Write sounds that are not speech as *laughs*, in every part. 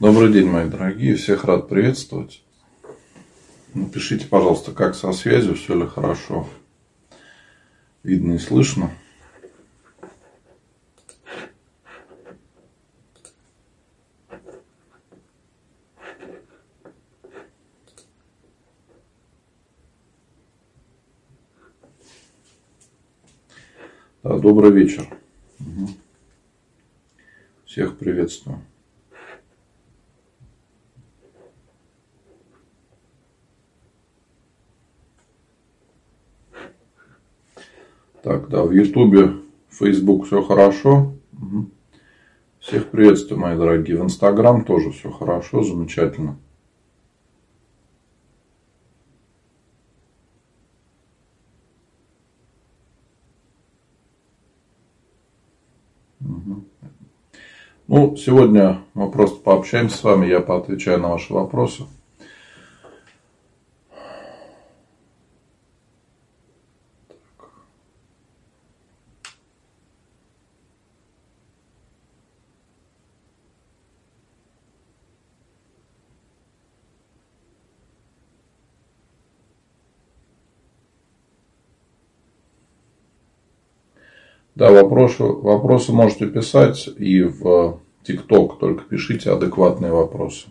Добрый день, мои дорогие. Всех рад приветствовать. Напишите, пожалуйста, как со связью, все ли хорошо. Видно и слышно. Да, добрый вечер. Всех приветствую. Так, да, в Ютубе, Фейсбук все хорошо. Всех приветствую, мои дорогие. В Инстаграм тоже все хорошо, замечательно. Ну, сегодня мы просто пообщаемся с вами, я поотвечаю на ваши вопросы. Да, вопросы, вопросы можете писать и в ТикТок, только пишите адекватные вопросы.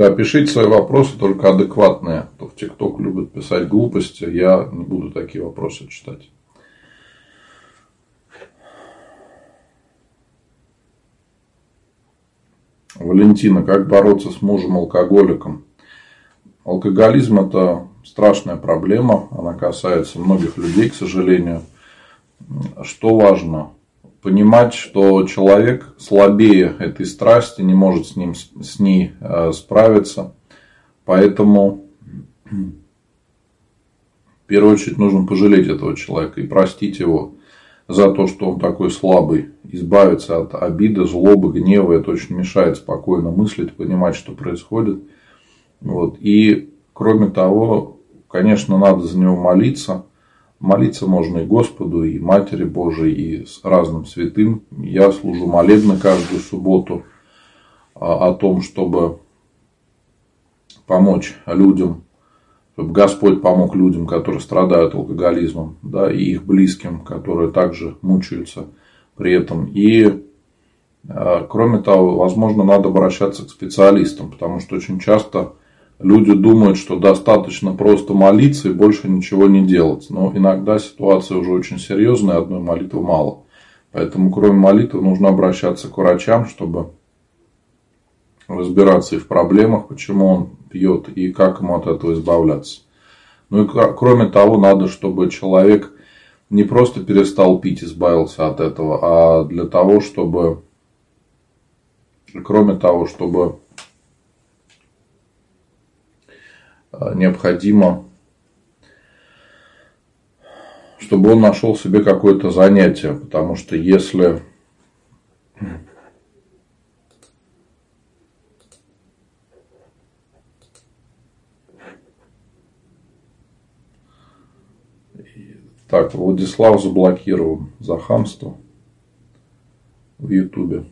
Да, пишите свои вопросы, только адекватные. То в ТикТок любят писать глупости, я не буду такие вопросы читать. Валентина, как бороться с мужем-алкоголиком? Алкоголизм – это страшная проблема, она касается многих людей, к сожалению. Что важно? Понимать, что человек слабее этой страсти, не может с, ним, с ней э, справиться. Поэтому в первую очередь нужно пожалеть этого человека и простить его за то, что он такой слабый. Избавиться от обиды, злобы, гнева. Это очень мешает спокойно мыслить, понимать, что происходит. Вот. И кроме того, конечно, надо за него молиться – Молиться можно и Господу, и Матери Божией, и с разным святым. Я служу молебно каждую субботу а, о том, чтобы помочь людям, чтобы Господь помог людям, которые страдают алкоголизмом, да, и их близким, которые также мучаются при этом. И а, кроме того, возможно, надо обращаться к специалистам, потому что очень часто люди думают, что достаточно просто молиться и больше ничего не делать. Но иногда ситуация уже очень серьезная, одной молитвы мало. Поэтому, кроме молитвы, нужно обращаться к врачам, чтобы разбираться и в проблемах, почему он пьет и как ему от этого избавляться. Ну и кроме того, надо, чтобы человек не просто перестал пить, избавился от этого, а для того, чтобы, кроме того, чтобы Э, необходимо, чтобы он нашел себе какое-то занятие, потому что если Так, Владислав заблокирован за хамство в Ютубе.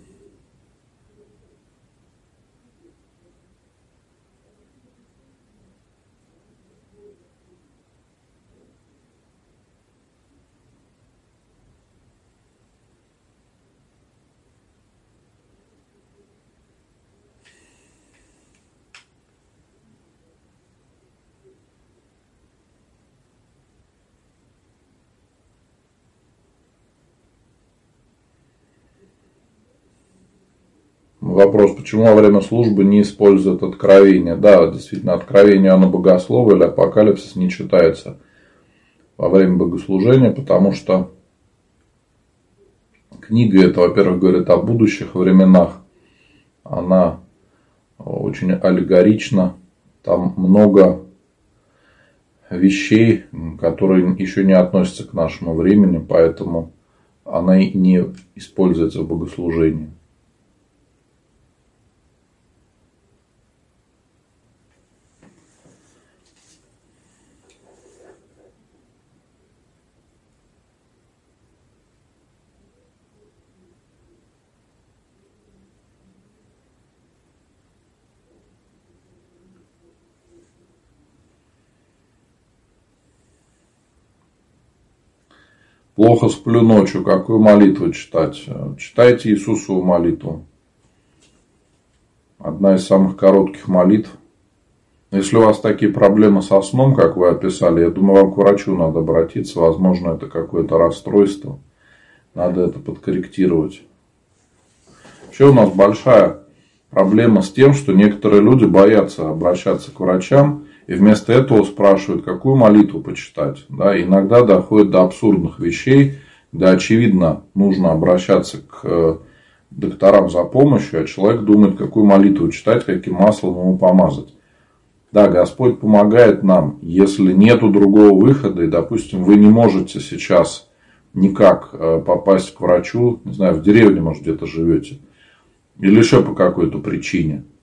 Вопрос, почему во время службы не используют откровение? Да, действительно, откровение оно богослова или апокалипсис не читается во время богослужения, потому что книга это, во-первых, говорит о будущих временах. Она очень аллегорична. Там много вещей, которые еще не относятся к нашему времени, поэтому она и не используется в богослужении. Плохо сплю ночью, какую молитву читать? Читайте Иисусову молитву. Одна из самых коротких молитв. Если у вас такие проблемы со сном, как вы описали, я думаю, вам к врачу надо обратиться. Возможно, это какое-то расстройство. Надо это подкорректировать. Вообще у нас большая проблема с тем, что некоторые люди боятся обращаться к врачам и вместо этого спрашивают, какую молитву почитать. Да, иногда доходит до абсурдных вещей, да, очевидно, нужно обращаться к э, докторам за помощью, а человек думает, какую молитву читать, каким маслом ему помазать. Да, Господь помогает нам, если нету другого выхода, и, допустим, вы не можете сейчас никак э, попасть к врачу, не знаю, в деревне, может, где-то живете, или еще по какой-то причине –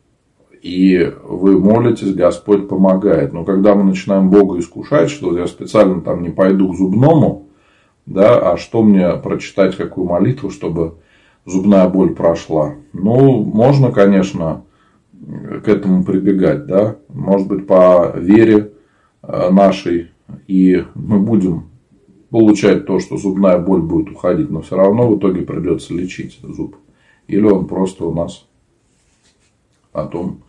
и вы молитесь, Господь помогает. Но когда мы начинаем Бога искушать, что я специально там не пойду к зубному, да, а что мне прочитать, какую молитву, чтобы зубная боль прошла. Ну, можно, конечно, к этому прибегать, да, может быть, по вере э, нашей, и мы будем получать то, что зубная боль будет уходить, но все равно в итоге придется лечить зуб. Или он просто у нас потом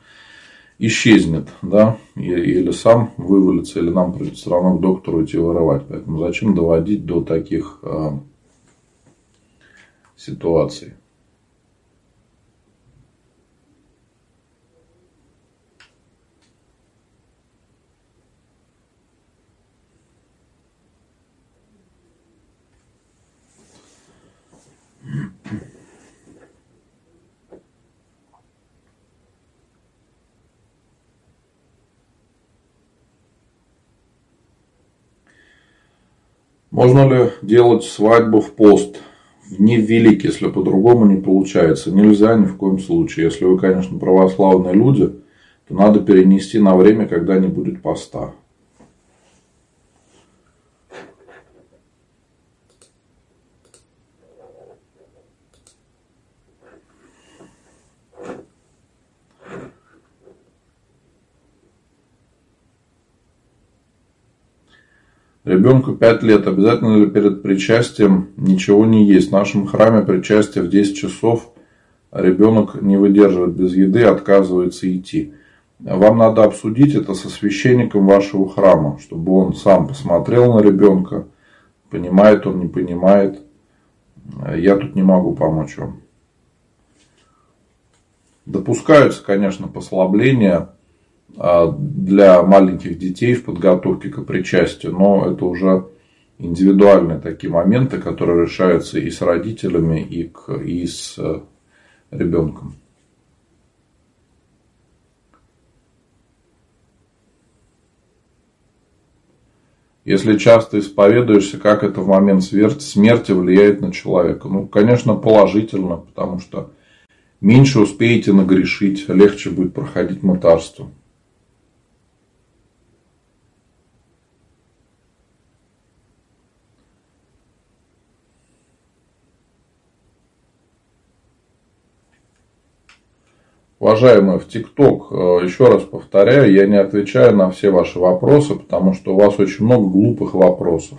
исчезнет, да, или сам вывалится, или нам придется все равно к доктору идти вырывать. Поэтому зачем доводить до таких э, ситуаций? Можно ли делать свадьбу в пост? Не в велик, если по-другому не получается. Нельзя ни в коем случае. Если вы, конечно, православные люди, то надо перенести на время, когда не будет поста. Ребенку 5 лет. Обязательно ли перед причастием ничего не есть? В нашем храме причастие в 10 часов. Ребенок не выдерживает без еды, отказывается идти. Вам надо обсудить это со священником вашего храма, чтобы он сам посмотрел на ребенка, понимает он, не понимает. Я тут не могу помочь вам. Допускаются, конечно, послабления а, для маленьких детей в подготовке к причастию, но это уже индивидуальные такие моменты, которые решаются и с родителями, и, к, и с э, ребенком. Если часто исповедуешься, как это в момент смерти влияет на человека? Ну, конечно, положительно, потому что меньше успеете нагрешить, легче будет проходить мытарство. Уважаемые, в ТикТок, э, еще раз повторяю, я не отвечаю на все ваши вопросы, потому что у вас очень много глупых вопросов,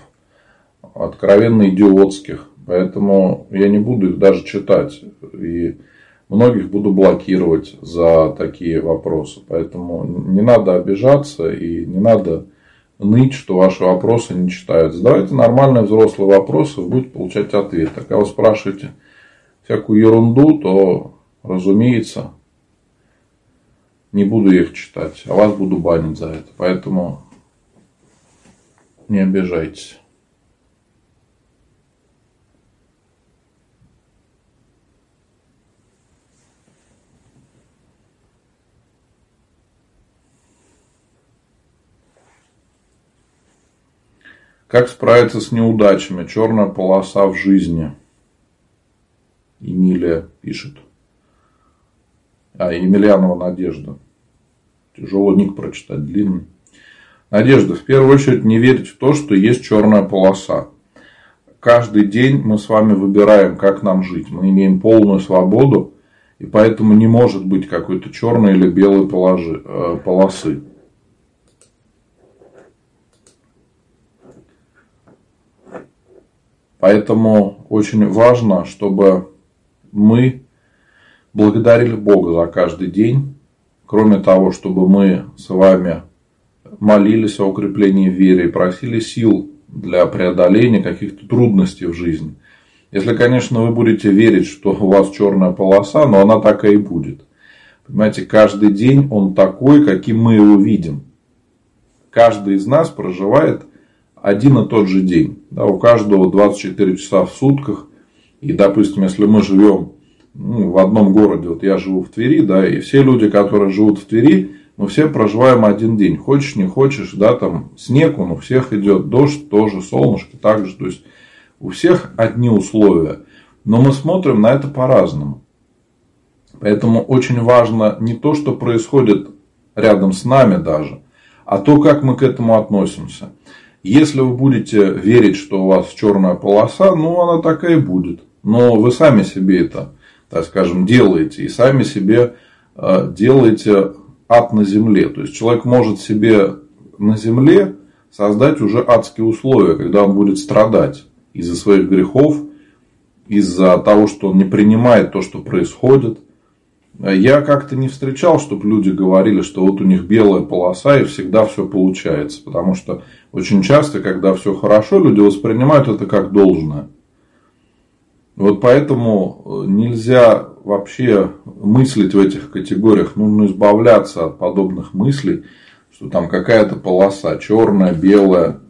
откровенно идиотских. Поэтому я не буду их даже читать. И многих буду блокировать за такие вопросы. Поэтому не надо обижаться и не надо ныть, что ваши вопросы не читаются. Задавайте нормальные взрослые вопросы, вы будете получать ответ. А когда вы спрашиваете всякую ерунду, то, разумеется, не буду их читать, а вас буду банить за это. Поэтому не обижайтесь. Как справиться с неудачами? Черная полоса в жизни. Эмилия пишет. А, Емельянова Надежда. Тяжело ник прочитать, длинный. Надежда, в первую очередь не верить в то, что есть черная полоса. Каждый день мы с вами выбираем, как нам жить. Мы имеем полную свободу, и поэтому не может быть какой-то черной или белой положи, э, полосы. Поэтому очень важно, чтобы мы благодарили Бога за каждый день. Кроме того, чтобы мы с вами молились о укреплении веры и просили сил для преодоления каких-то трудностей в жизни. Если, конечно, вы будете верить, что у вас черная полоса, но она такая и будет. Понимаете, каждый день он такой, каким мы его видим. Каждый из нас проживает один и тот же день. Да, у каждого 24 часа в сутках. И, допустим, если мы живем ну, в одном городе, вот я живу в Твери, да, и все люди, которые живут в Твери, мы все проживаем один день. Хочешь, не хочешь, да, там снег, он у всех идет, дождь тоже, солнышко также. То есть, у всех одни условия. Но мы смотрим на это по-разному. Поэтому очень важно не то, что происходит рядом с нами даже, а то, как мы к этому относимся. Если вы будете верить, что у вас черная полоса, ну, она такая и будет. Но вы сами себе это, так скажем, делаете. И сами себе э, делаете ад на земле. То есть, человек может себе на земле создать уже адские условия, когда он будет страдать из-за своих грехов, из-за того, что он не принимает то, что происходит. Я как-то не встречал, чтобы люди говорили, что вот у них белая полоса и всегда все получается. Потому что очень часто, когда все хорошо, люди воспринимают это как должное. Вот поэтому нельзя вообще мыслить в этих категориях. Нужно избавляться от подобных мыслей, что там какая-то полоса черная, белая.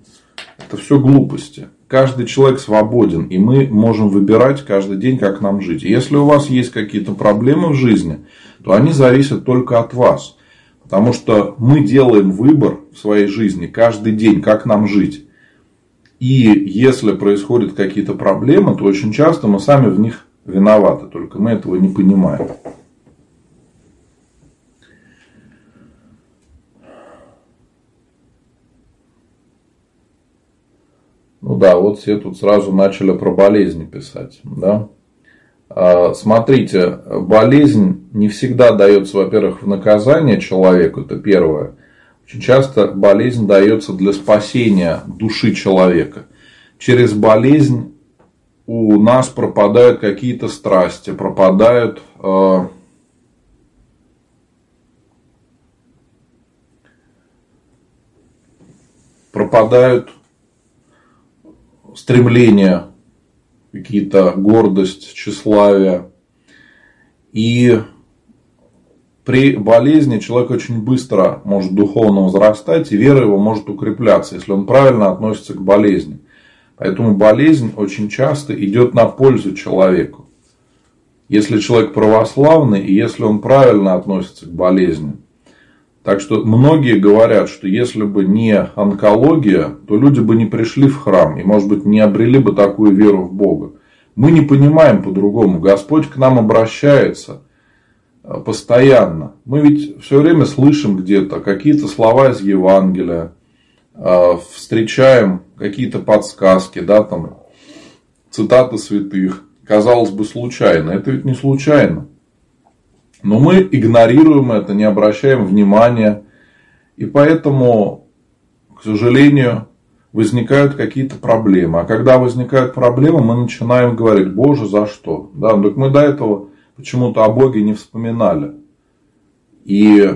Это все глупости каждый человек свободен, и мы можем выбирать каждый день, как нам жить. Если у вас есть какие-то проблемы в жизни, то они зависят только от вас. Потому что мы делаем выбор в своей жизни каждый день, как нам жить. И если происходят какие-то проблемы, то очень часто мы сами в них виноваты, только мы этого не понимаем. Ну да, вот все тут сразу начали про болезни писать. Да? А, смотрите, болезнь не всегда дается, во-первых, в наказание человеку, это первое. Очень часто болезнь дается для спасения души человека. Через болезнь у нас пропадают какие-то страсти, пропадают э, пропадают стремления, какие-то гордость, тщеславие. И при болезни человек очень быстро может духовно возрастать, и вера его может укрепляться, если он правильно относится к болезни. Поэтому болезнь очень часто идет на пользу человеку. Если человек православный, и если он правильно относится к болезни, так что многие говорят, что если бы не онкология, то люди бы не пришли в храм и, может быть, не обрели бы такую веру в Бога. Мы не понимаем по-другому. Господь к нам обращается постоянно. Мы ведь все время слышим где-то какие-то слова из Евангелия, э, встречаем какие-то подсказки, да, там, цитаты святых. Казалось бы, случайно. Это ведь не случайно. Но мы игнорируем это, не обращаем внимания. И поэтому, к сожалению, возникают какие-то проблемы. А когда возникают проблемы, мы начинаем говорить, Боже, за что? Да, так мы до этого почему-то о Боге не вспоминали. И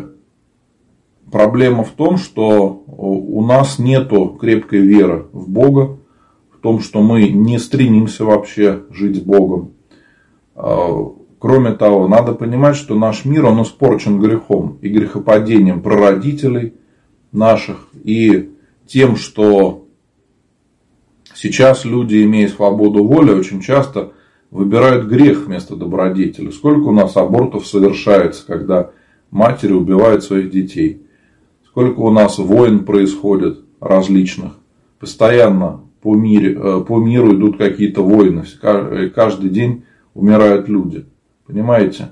проблема в том, что у нас нет крепкой веры в Бога, в том, что мы не стремимся вообще жить с Богом. А, Кроме того, надо понимать, что наш мир, он испорчен грехом и грехопадением прародителей наших и тем, что сейчас люди, имея свободу воли, очень часто выбирают грех вместо добродетели. Сколько у нас абортов совершается, когда матери убивают своих детей? Сколько у нас войн происходит различных Постоянно по, мире, э, по миру идут какие-то войны. Каждый день умирают люди. Понимаете?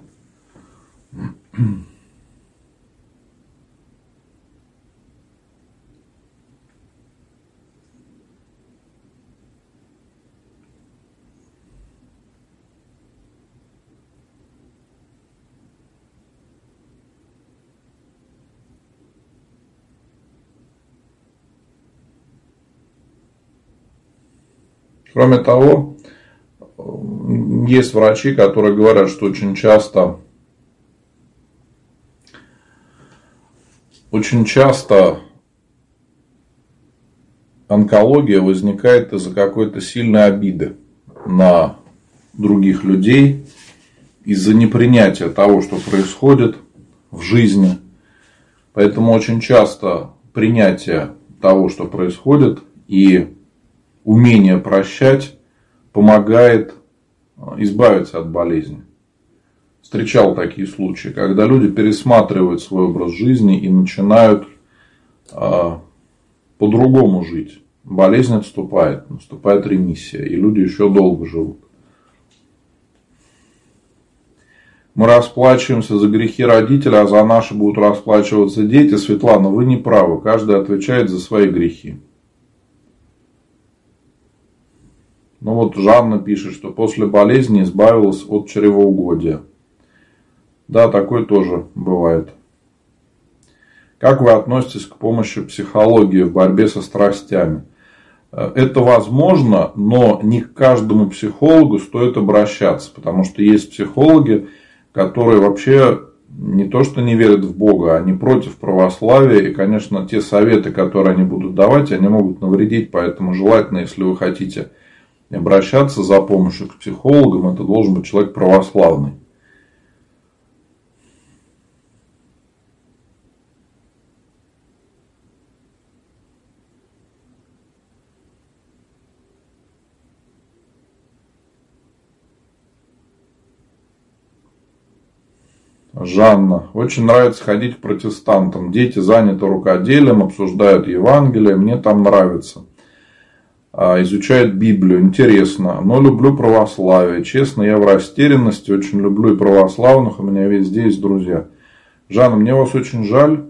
Кроме того, есть врачи, которые говорят, что очень часто очень часто онкология возникает из-за какой-то сильной обиды на других людей, из-за непринятия того, что происходит в жизни. Поэтому очень часто принятие того, что происходит, и умение прощать помогает а, избавиться от болезни. Встречал такие случаи, когда люди пересматривают свой образ жизни и начинают а, по-другому жить. Болезнь отступает, наступает ремиссия, и люди еще долго живут. Мы расплачиваемся за грехи родителей, а за наши будут расплачиваться дети. Светлана, вы не правы. Каждый отвечает за свои грехи. Ну вот Жанна пишет, что после болезни избавилась от чревоугодия. Да, такое тоже бывает. Как вы относитесь к помощи психологии в борьбе со страстями? Э, это возможно, но не к каждому психологу стоит обращаться, потому что есть психологи, которые вообще не то что не верят в Бога, они против православия. И, конечно, те советы, которые они будут давать, они могут навредить. Поэтому желательно, если вы хотите обращаться за помощью к психологам, это должен быть человек православный. Жанна. Очень нравится ходить к протестантам. Дети заняты рукоделием, обсуждают Евангелие. Мне там нравится. А, изучает Библию, интересно, но люблю православие. Честно, я в растерянности, очень люблю и православных, у меня везде есть друзья. Жанна, мне вас очень жаль,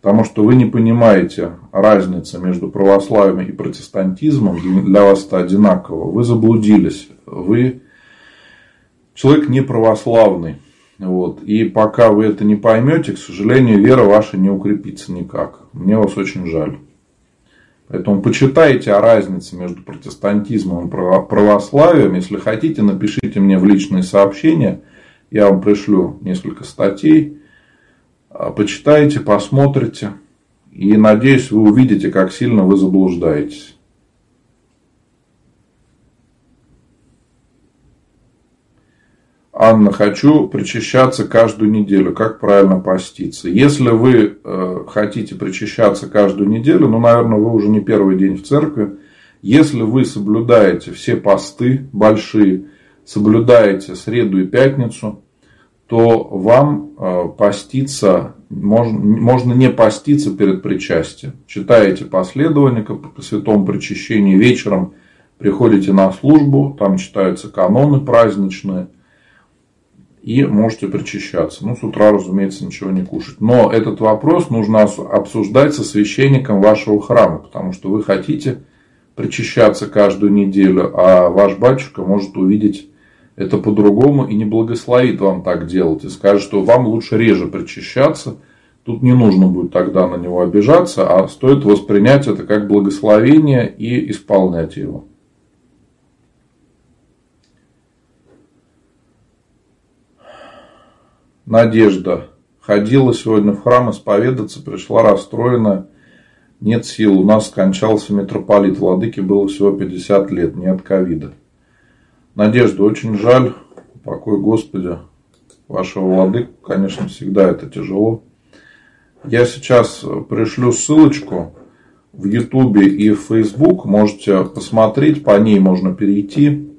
потому что вы не понимаете разницы между православием и протестантизмом, для вас это одинаково. Вы заблудились, вы человек не православный. Вот. И пока вы это не поймете, к сожалению, вера ваша не укрепится никак. Мне вас очень жаль. Поэтому почитайте о разнице между протестантизмом и православием. Если хотите, напишите мне в личные сообщения. Я вам пришлю несколько статей. А, почитайте, посмотрите. И надеюсь, вы увидите, как сильно вы заблуждаетесь. Анна, хочу причащаться каждую неделю. Как правильно поститься? Если вы э, хотите причащаться каждую неделю, ну, наверное, вы уже не первый день в церкви. Если вы соблюдаете все посты большие, соблюдаете среду и пятницу, то вам э, поститься, можно, можно не поститься перед причастием. Читаете последование по святому причащению вечером, приходите на службу, там читаются каноны праздничные – и можете причащаться. Ну, с утра, разумеется, ничего не кушать. Но этот вопрос нужно обсуждать со священником вашего храма, потому что вы хотите причащаться каждую неделю, а ваш батюшка может увидеть это по-другому и не благословит вам так делать. И скажет, что вам лучше реже причащаться. Тут не нужно будет тогда на него обижаться, а стоит воспринять это как благословение и исполнять его. Надежда. Ходила сегодня в храм исповедаться, пришла расстроена. Нет сил. У нас скончался митрополит. Владыке было всего 50 лет, не от ковида. Надежда, очень жаль. Покой Господи. Вашего владыку, конечно, всегда это тяжело. Я сейчас пришлю ссылочку в Ютубе и в Фейсбук. Можете посмотреть, по ней можно перейти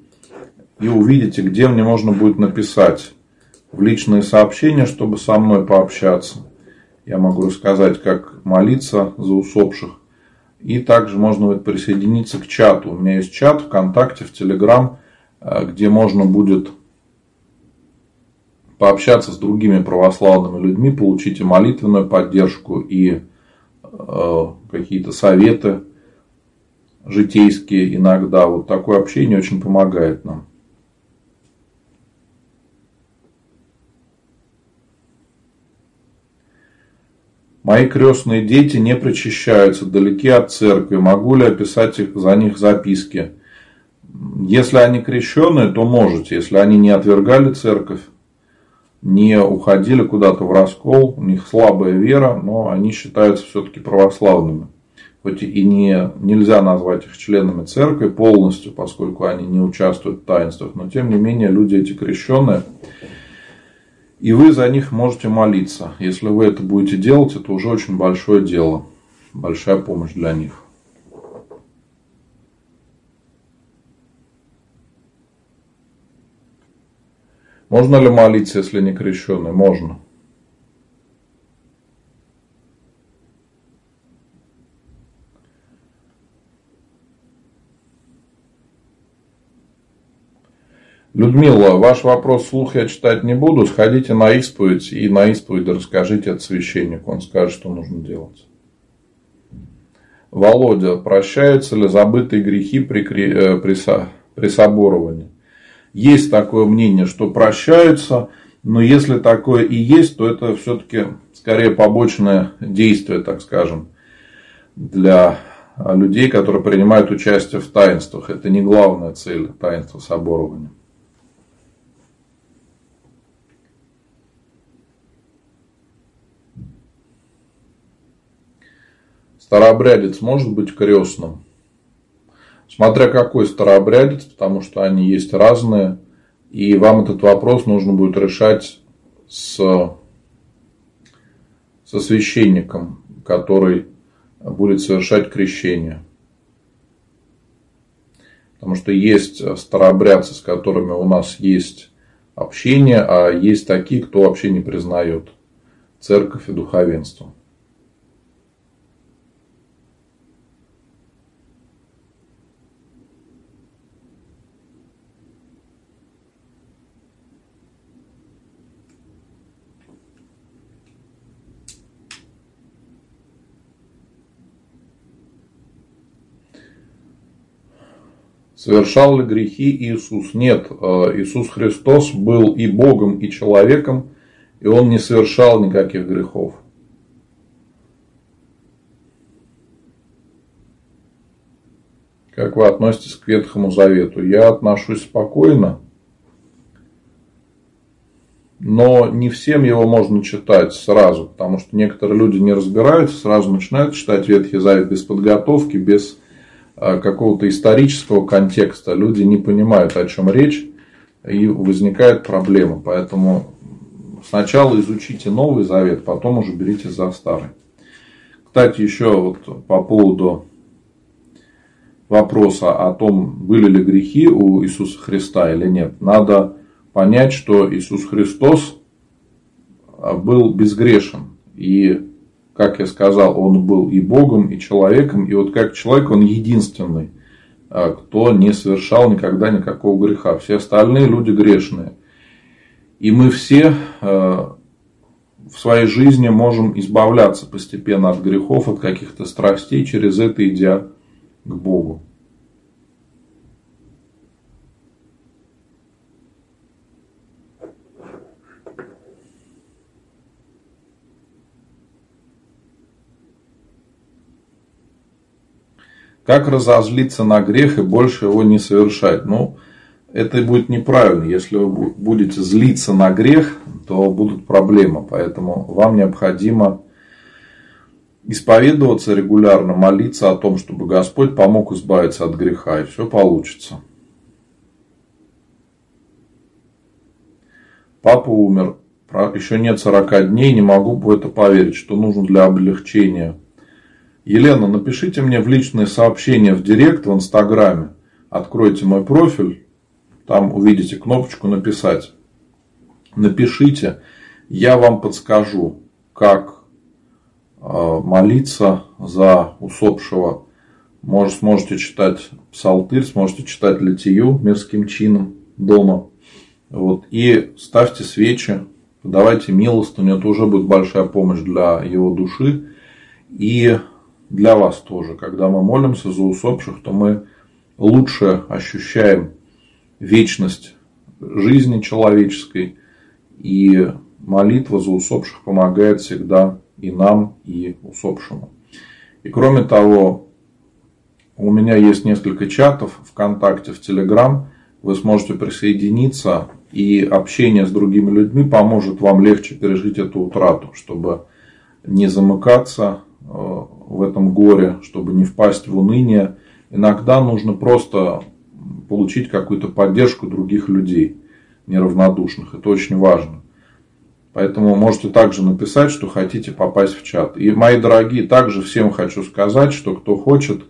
и увидите, где мне можно будет написать в личные сообщения, чтобы со мной пообщаться. Я могу рассказать, как молиться за усопших. И также можно будет присоединиться к чату. У меня есть чат ВКонтакте, в Телеграм, э, где можно будет пообщаться с другими православными людьми, получить и молитвенную поддержку, и э, какие-то советы житейские иногда. Вот такое общение очень помогает нам. Мои крестные дети не причащаются, далеки от церкви. Могу ли описать их, за них записки? Если они крещенные, то можете. Если они не отвергали церковь, не уходили куда-то в раскол, у них слабая вера, но они считаются все-таки православными. Хоть и не, нельзя назвать их членами церкви полностью, поскольку они не участвуют в таинствах, но тем не менее люди эти крещенные, и вы за них можете молиться. Если вы это будете делать, это уже очень большое дело. Большая помощь для них. Можно ли молиться, если не крещенный? Можно. Людмила, ваш вопрос вслух я читать не буду. Сходите на исповедь и на исповедь расскажите от священника. Он скажет, что нужно делать. Володя, прощаются ли забытые грехи при, э, при, при соборовании? Есть такое мнение, что прощаются, но если такое и есть, то это все-таки скорее побочное действие, так скажем, для людей, которые принимают участие в таинствах. Это не главная цель таинства соборования. Старообрядец может быть крестным? Смотря какой старообрядец, потому что они есть разные. И вам этот вопрос нужно будет решать с, со священником, который будет совершать крещение. Потому что есть старообрядцы, с которыми у нас есть общение, а есть такие, кто вообще не признает церковь и духовенство. Совершал ли грехи Иисус? Нет, э, Иисус Христос был и Богом, и человеком, и Он не совершал никаких грехов. Как вы относитесь к Ветхому Завету? Я отношусь спокойно, но не всем его можно читать сразу, потому что некоторые люди не разбираются, сразу начинают читать Ветхий Завет без подготовки, без какого-то исторического контекста, люди не понимают, о чем речь, и возникает проблема. Поэтому сначала изучите Новый Завет, потом уже берите за Старый. Кстати, еще вот по поводу вопроса о том, были ли грехи у Иисуса Христа или нет. Надо понять, что Иисус Христос был безгрешен. И как я сказал, он был и Богом, и человеком. И вот как человек он единственный, а, кто не совершал никогда никакого греха. Все остальные люди грешные. И мы все а, в своей жизни можем избавляться постепенно от грехов, от каких-то страстей, через это идя к Богу. Как разозлиться на грех и больше его не совершать? Ну, это будет неправильно. Если вы будете злиться на грех, то будут проблемы. Поэтому вам необходимо исповедоваться регулярно, молиться о том, чтобы Господь помог избавиться от греха, и все получится. Папа умер, еще нет 40 дней, не могу в это поверить, что нужно для облегчения Елена, напишите мне в личное сообщение в директ в Инстаграме. Откройте мой профиль. Там увидите кнопочку «Написать». Напишите, я вам подскажу, как э, молиться за усопшего может, сможете читать псалтырь, сможете читать литию мирским чином дома. Вот. И ставьте свечи, подавайте милостыню, это уже будет большая помощь для его души. И для вас тоже. Когда мы молимся за усопших, то мы лучше ощущаем вечность жизни человеческой. И молитва за усопших помогает всегда и нам, и усопшему. И кроме того, у меня есть несколько чатов ВКонтакте, в Телеграм. Вы сможете присоединиться, и общение с другими людьми поможет вам легче пережить эту утрату, чтобы не замыкаться в этом горе, чтобы не впасть в уныние. Иногда нужно просто получить какую-то поддержку других людей, неравнодушных. Это очень важно. Поэтому можете также написать, что хотите попасть в чат. И, мои дорогие, также всем хочу сказать, что кто хочет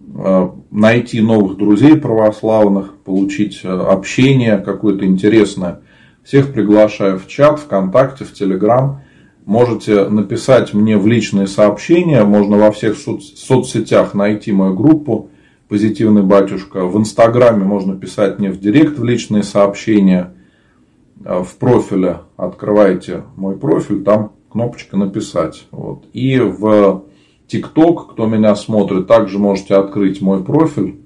э, найти новых друзей православных, получить э, общение какое-то интересное, всех приглашаю в чат, ВКонтакте, в Телеграм. Можете написать мне в личные сообщения, можно во всех соцсетях найти мою группу «Позитивный батюшка». В Инстаграме можно писать мне в директ в личные сообщения. В профиле открываете мой профиль, там кнопочка «Написать». Вот. И в ТикТок, кто меня смотрит, также можете открыть мой профиль.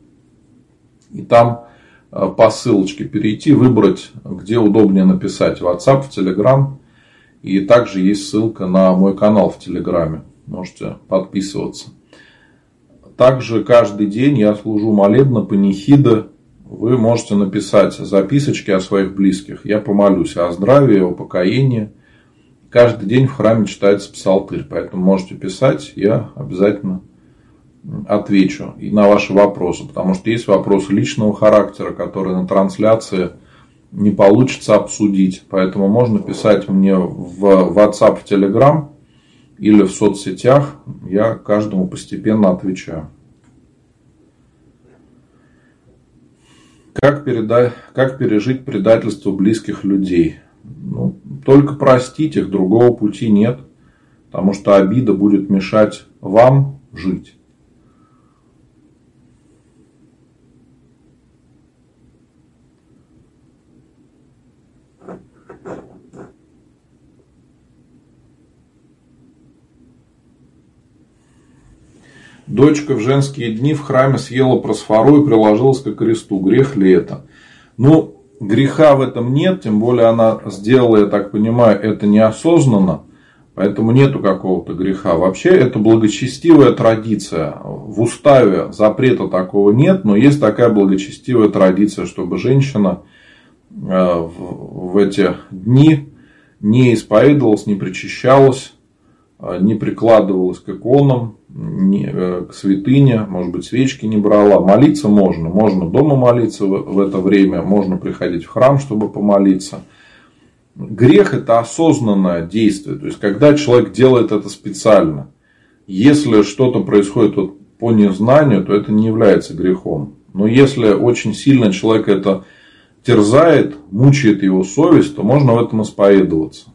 И там э, по ссылочке перейти, выбрать, где удобнее написать. WhatsApp, в Telegram и также есть ссылка на мой канал в Телеграме. Можете подписываться. Также каждый день я служу молебно панихида. Вы можете написать записочки о своих близких. Я помолюсь о здравии, о покоении. Каждый день в храме читается псалтырь. Поэтому можете писать, я обязательно отвечу и на ваши вопросы. Потому что есть вопросы личного характера, которые на трансляции – не получится обсудить. Поэтому можно писать мне в WhatsApp, в Telegram или в соцсетях. Я каждому постепенно отвечаю. Как, передать, как пережить предательство близких людей? Ну, только простить их, другого пути нет. Потому что обида будет мешать вам жить. Дочка в женские дни в храме съела просфору и приложилась к кресту. Грех ли это? Ну, греха в этом нет, тем более она сделала, я так понимаю, это неосознанно, поэтому нету какого-то греха. Вообще это благочестивая традиция. В уставе запрета такого нет, но есть такая благочестивая традиция, чтобы женщина э, в эти дни не исповедовалась, не причащалась, э, не прикладывалась к иконам, не, э, к святыне, может быть, свечки не брала. Молиться можно. Можно дома молиться в это время, можно приходить в храм, чтобы помолиться. Грех – это осознанное действие. То есть, когда человек делает это специально. Если что-то происходит вот по незнанию, то это не является грехом. Но если очень сильно человек это терзает, мучает его совесть, то можно в этом исповедоваться.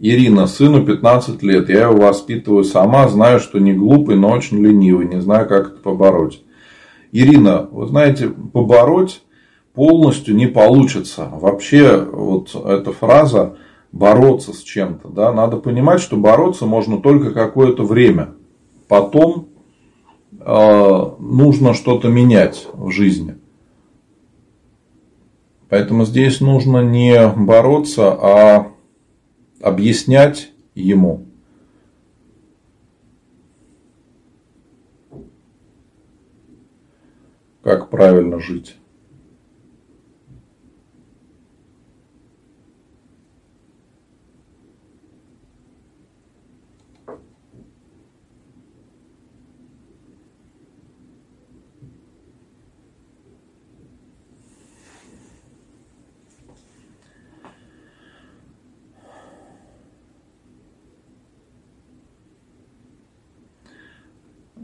Ирина, сыну 15 лет, я его воспитываю сама, знаю, что не глупый, но очень ленивый, не знаю, как это побороть. Ирина, вы знаете, побороть полностью не получится. Вообще, вот эта фраза бороться с чем-то, да, надо понимать, что бороться можно только какое-то время. Потом э, нужно что-то менять в жизни. Поэтому здесь нужно не бороться, а объяснять ему. Как правильно жить.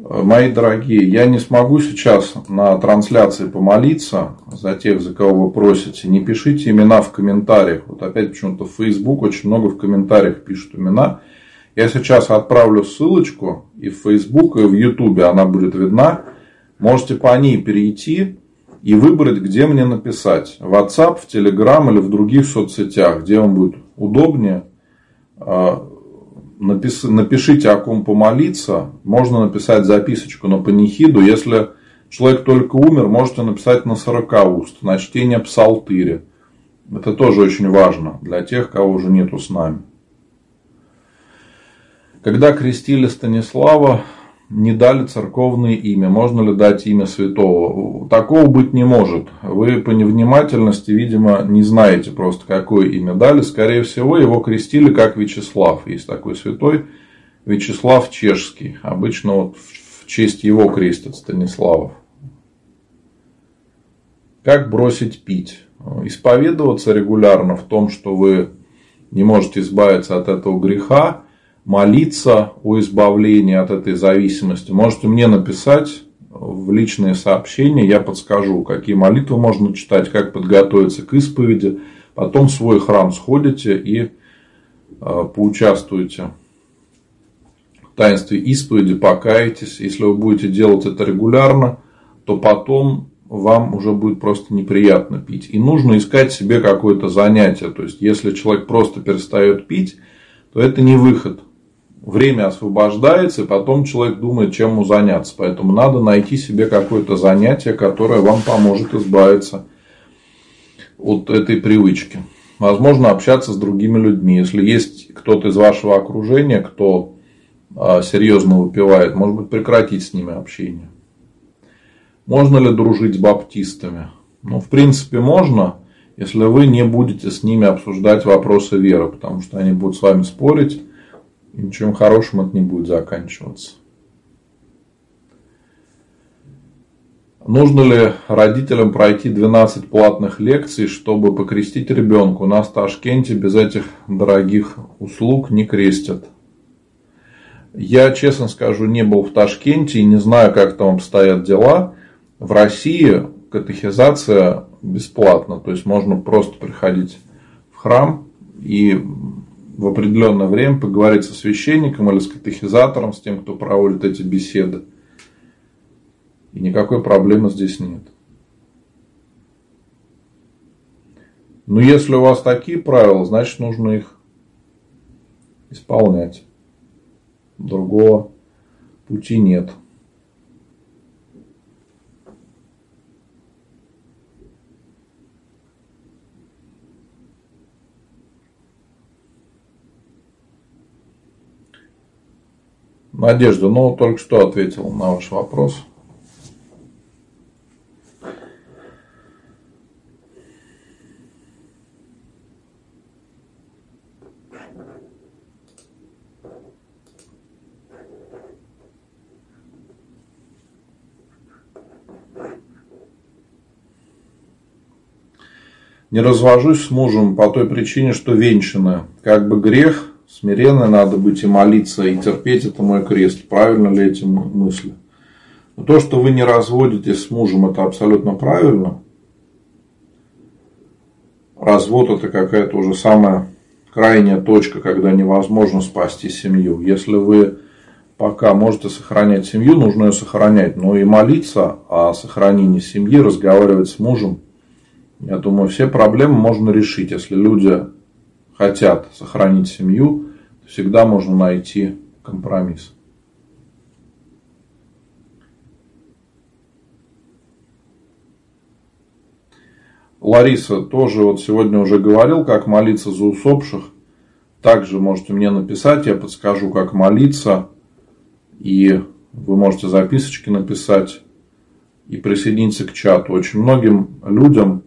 Мои дорогие, я не смогу сейчас на трансляции помолиться за тех, за кого вы просите. Не пишите имена в комментариях. Вот опять почему-то в Facebook очень много в комментариях пишут имена. Я сейчас отправлю ссылочку и в Facebook, и в YouTube она будет видна. Можете по ней перейти и выбрать, где мне написать. В WhatsApp, в Telegram или в других соцсетях, где вам будет удобнее. А, напишите, о ком помолиться. Можно написать записочку на панихиду. Если человек только умер, можете написать на 40 уст, на чтение псалтыри. Это тоже очень важно для тех, кого уже нету с нами. Когда крестили Станислава, не дали церковное имя. Можно ли дать имя святого? Такого быть не может. Вы по невнимательности, видимо, не знаете просто, какое имя дали. Скорее всего, его крестили как Вячеслав. Есть такой святой Вячеслав Чешский. Обычно вот в честь его крестят Станиславов. Как бросить пить? Исповедоваться регулярно в том, что вы не можете избавиться от этого греха – молиться о избавлении от этой зависимости, можете мне написать в личные сообщения, я подскажу, какие молитвы можно читать, как подготовиться к исповеди. Потом в свой храм сходите и э, поучаствуете в таинстве исповеди, покаетесь. Если вы будете делать это регулярно, то потом вам уже будет просто неприятно пить. И нужно искать себе какое-то занятие. То есть, если человек просто перестает пить, то это не выход время освобождается, и потом человек думает, чем ему заняться. Поэтому надо найти себе какое-то занятие, которое вам поможет избавиться от этой привычки. Возможно, общаться с другими людьми. Если есть кто-то из вашего окружения, кто а, серьезно выпивает, может быть, прекратить с ними общение. Можно ли дружить с баптистами? Ну, в принципе, можно, если вы не будете с ними обсуждать вопросы веры, потому что они будут с вами спорить и ничем хорошим это не будет заканчиваться. Нужно ли родителям пройти 12 платных лекций, чтобы покрестить ребенка? У нас в Ташкенте без этих дорогих услуг не крестят. Я, честно скажу, не был в Ташкенте и не знаю, как там обстоят дела. В России катехизация бесплатна. То есть можно просто приходить в храм и в определенное время поговорить со священником или с катехизатором, с тем, кто проводит эти беседы. И никакой проблемы здесь нет. Но если у вас такие правила, значит нужно их исполнять. Другого пути нет. Надежда, ну только что ответил на ваш вопрос. Не развожусь с мужем по той причине, что венчана. Как бы грех, Смиренно надо быть и молиться, и терпеть это мой крест. Правильно ли эти мысли? Но то, что вы не разводитесь с мужем, это абсолютно правильно. Развод это какая-то уже самая крайняя точка, когда невозможно спасти семью. Если вы пока можете сохранять семью, нужно ее сохранять. Но и молиться о сохранении семьи, разговаривать с мужем. Я думаю, все проблемы можно решить, если люди хотят сохранить семью, всегда можно найти компромисс. Лариса тоже вот сегодня уже говорил, как молиться за усопших. Также можете мне написать, я подскажу, как молиться. И вы можете записочки написать и присоединиться к чату. Очень многим людям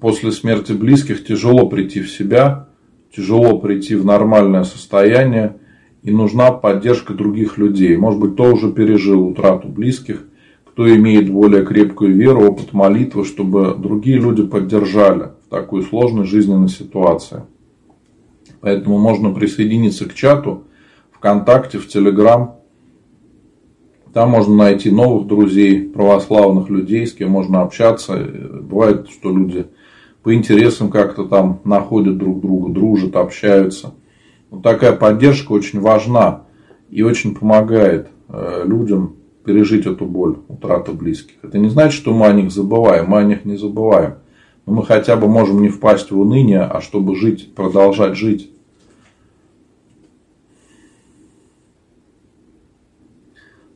после смерти близких тяжело прийти в себя, тяжело прийти в нормальное состояние, и нужна поддержка других людей. Может быть, кто уже пережил утрату близких, кто имеет более крепкую веру, опыт молитвы, чтобы другие люди поддержали в такой сложной жизненной ситуации. Поэтому можно присоединиться к чату ВКонтакте, в Телеграм. Там можно найти новых друзей, православных людей, с кем можно общаться. Бывает, что люди по интересам как-то там находят друг друга, дружат, общаются. Вот такая поддержка очень важна и очень помогает э, людям пережить эту боль утраты близких. Это не значит, что мы о них забываем, мы о них не забываем. Но мы хотя бы можем не впасть в уныние, а чтобы жить, продолжать жить.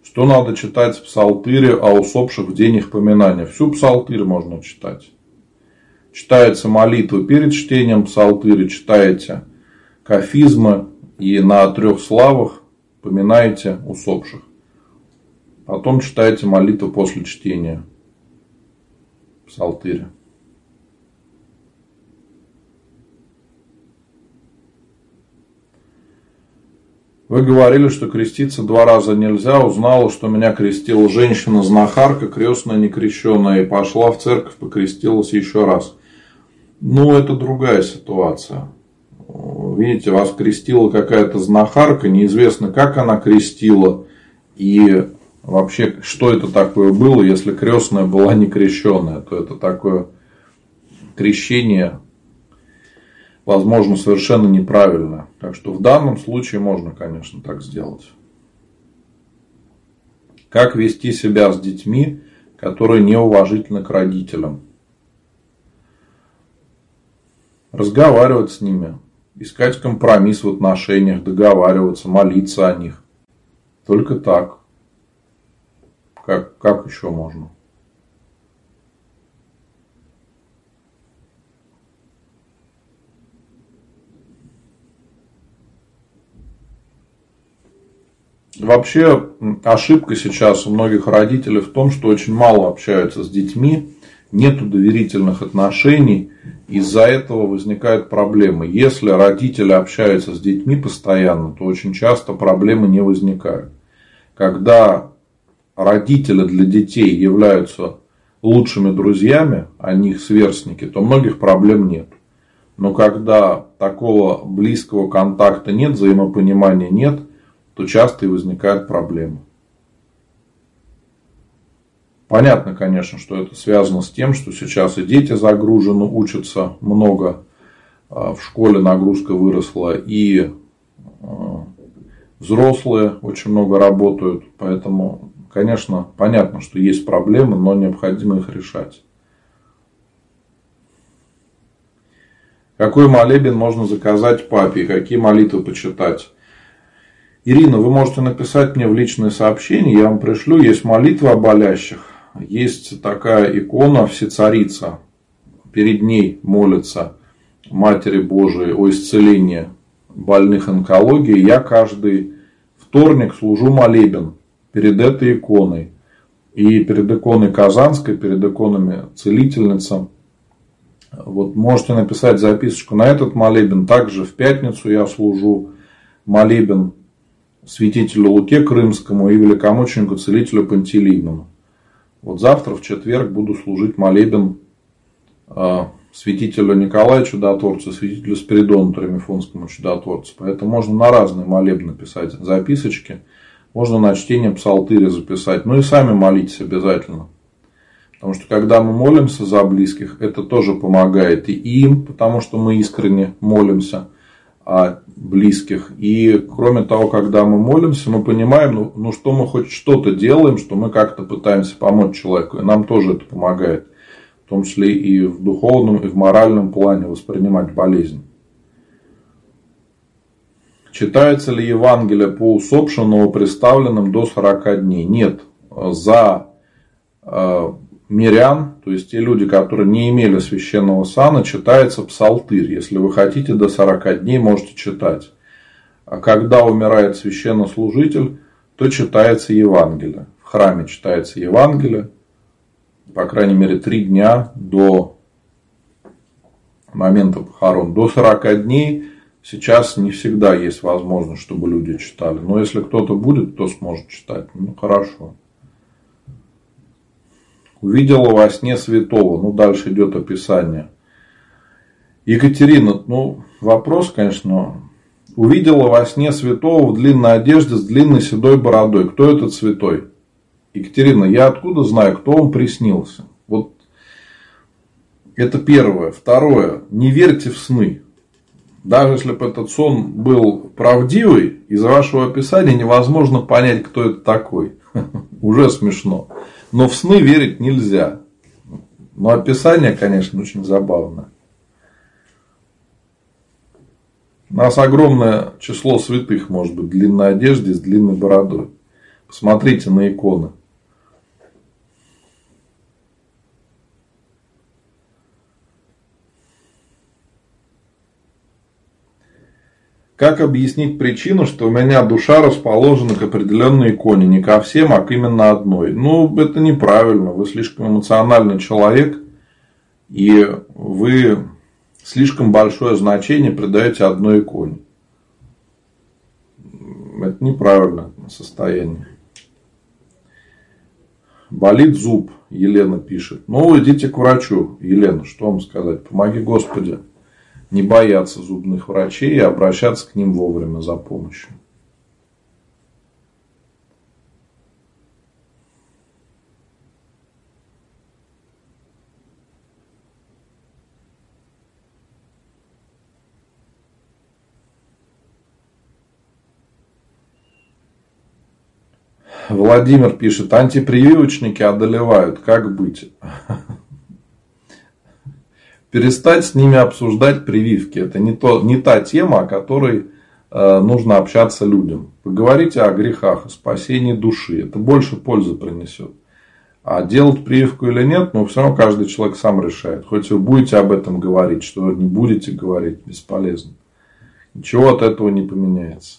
Что надо читать в псалтыре о усопших в день их поминания? Всю псалтырь можно читать. Читается молитва перед чтением псалтыря, читаете кафизмы и на трех славах поминаете усопших. Потом читаете молитву после чтения псалтыря. Вы говорили, что креститься два раза нельзя. Узнала, что меня крестила женщина-знахарка, крестная, некрещенная, и пошла в церковь, покрестилась еще раз. Ну, это другая ситуация. Видите, вас крестила какая-то знахарка, неизвестно, как она крестила, и вообще, что это такое было, если крестная была не крещенная, то это такое крещение возможно, совершенно неправильно. Так что в данном случае можно, конечно, так сделать. Как вести себя с детьми, которые неуважительны к родителям? Разговаривать с ними, искать компромисс в отношениях, договариваться, молиться о них. Только так. Как, как еще можно? Вообще ошибка сейчас у многих родителей в том, что очень мало общаются с детьми, нету доверительных отношений, из-за этого возникают проблемы. Если родители общаются с детьми постоянно, то очень часто проблемы не возникают. Когда родители для детей являются лучшими друзьями, а не их сверстники, то многих проблем нет. Но когда такого близкого контакта нет, взаимопонимания нет – то часто и возникают проблемы. Понятно, конечно, что это связано с тем, что сейчас и дети загружены, учатся много, а, в школе нагрузка выросла, и а, взрослые очень много работают, поэтому, конечно, понятно, что есть проблемы, но необходимо их решать. Какой молебен можно заказать папе какие молитвы почитать? Ирина, вы можете написать мне в личное сообщение, я вам пришлю. Есть молитва о болящих. Есть такая икона Всецарица. Перед ней молятся Матери Божией о исцелении больных онкологией. Я каждый вторник служу молебен перед этой иконой. И перед иконой Казанской, перед иконами целительница. Вот можете написать записочку на этот молебен. Также в пятницу я служу молебен святителю Луке Крымскому и великомученику целителю Пантелеймону. Вот завтра, в четверг, буду служить молебен э, святителю Николаю Чудотворцу, святителю Спиридону Тремифонскому Чудотворцу. Поэтому можно на разные молебны писать записочки. Можно на чтение псалтыря записать. Ну и сами молитесь обязательно. Потому что когда мы молимся за близких, это тоже помогает и им, потому что мы искренне молимся близких. И кроме того, когда мы молимся, мы понимаем, ну, ну что мы хоть что-то делаем, что мы как-то пытаемся помочь человеку. И нам тоже это помогает. В том числе и в духовном, и в моральном плане воспринимать болезнь. Читается ли Евангелие по усопшим новоприставленным до 40 дней? Нет. За э, мирян, то есть те люди, которые не имели священного сана, читается псалтырь. Если вы хотите, до 40 дней можете читать. А когда умирает священнослужитель, то читается Евангелие. В храме читается Евангелие, по крайней мере, три дня до момента похорон. До 40 дней сейчас не всегда есть возможность, чтобы люди читали. Но если кто-то будет, кто сможет читать, ну хорошо. Увидела во сне святого. Ну, дальше идет описание. Екатерина, ну, вопрос, конечно. Увидела во сне святого в длинной одежде с длинной седой бородой. Кто этот святой? Екатерина, я откуда знаю, кто вам приснился? Вот это первое. Второе. Не верьте в сны. Даже если бы этот сон был правдивый, из вашего описания невозможно понять, кто это такой. *laughs* Уже смешно. Но в сны верить нельзя. Но описание, конечно, очень забавное. У нас огромное число святых, может быть, в длинной одежде с длинной бородой. Посмотрите на иконы. Как объяснить причину, что у меня душа расположена к определенной иконе, не ко всем, а к именно одной? Ну, это неправильно. Вы слишком эмоциональный человек, и вы слишком большое значение придаете одной иконе. Это неправильное состояние. Болит зуб, Елена пишет. Ну, идите к врачу, Елена, что вам сказать? Помоги Господи не бояться зубных врачей и обращаться к ним вовремя за помощью. Владимир пишет, антипрививочники одолевают, как быть? *laughs* перестать с ними обсуждать прививки. Это не, то, не та тема, о которой э, нужно общаться людям. Поговорите о грехах, о спасении души. Это больше пользы принесет. А делать прививку или нет, ну, все равно каждый человек сам решает. Хоть вы будете об этом говорить, что не будете говорить, бесполезно. Ничего от этого не поменяется.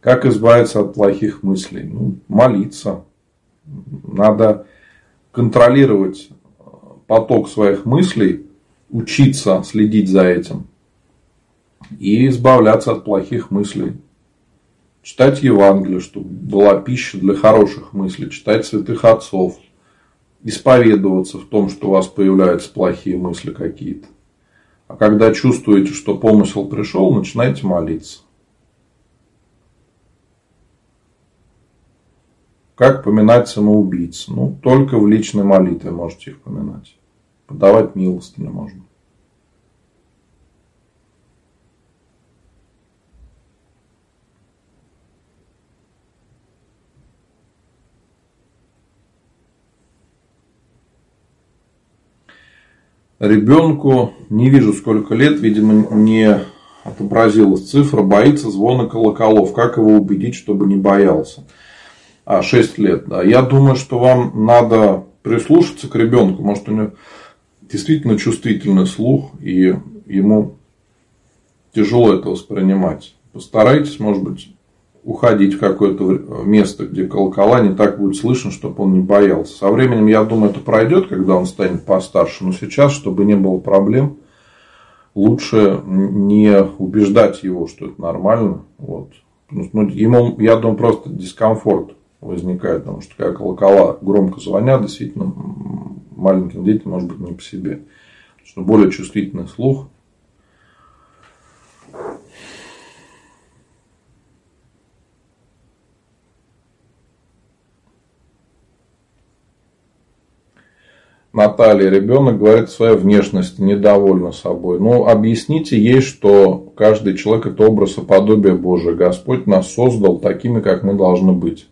Как избавиться от плохих мыслей? Ну, молиться. Надо контролировать поток своих мыслей, учиться следить за этим и избавляться от плохих мыслей. Читать Евангелие, чтобы была пища для хороших мыслей, читать святых отцов, исповедоваться в том, что у вас появляются плохие мысли какие-то. А когда чувствуете, что помысел пришел, начинайте молиться. Как поминать самоубийц? Ну, только в личной молитве можете их поминать подавать милостыню можно. Ребенку не вижу сколько лет, видимо, не отобразилась цифра, боится звона колоколов. Как его убедить, чтобы не боялся? А, 6 лет, да. Я думаю, что вам надо прислушаться к ребенку. Может, у него действительно чувствительный слух, и ему тяжело это воспринимать. Постарайтесь, может быть, уходить в какое-то место, где колокола не так будет слышно, чтобы он не боялся. Со временем, я думаю, это пройдет, когда он станет постарше. Но сейчас, чтобы не было проблем, лучше не убеждать его, что это нормально. Вот. Ну, ему, я думаю, просто дискомфорт возникает, потому что когда колокола громко звонят, действительно маленьким детям может быть не по себе. Что более чувствительный слух. Наталья, ребенок говорит о своей внешности, недовольна собой. Ну, объясните ей, что каждый человек это образ и подобие Божие. Господь нас создал такими, как мы должны быть.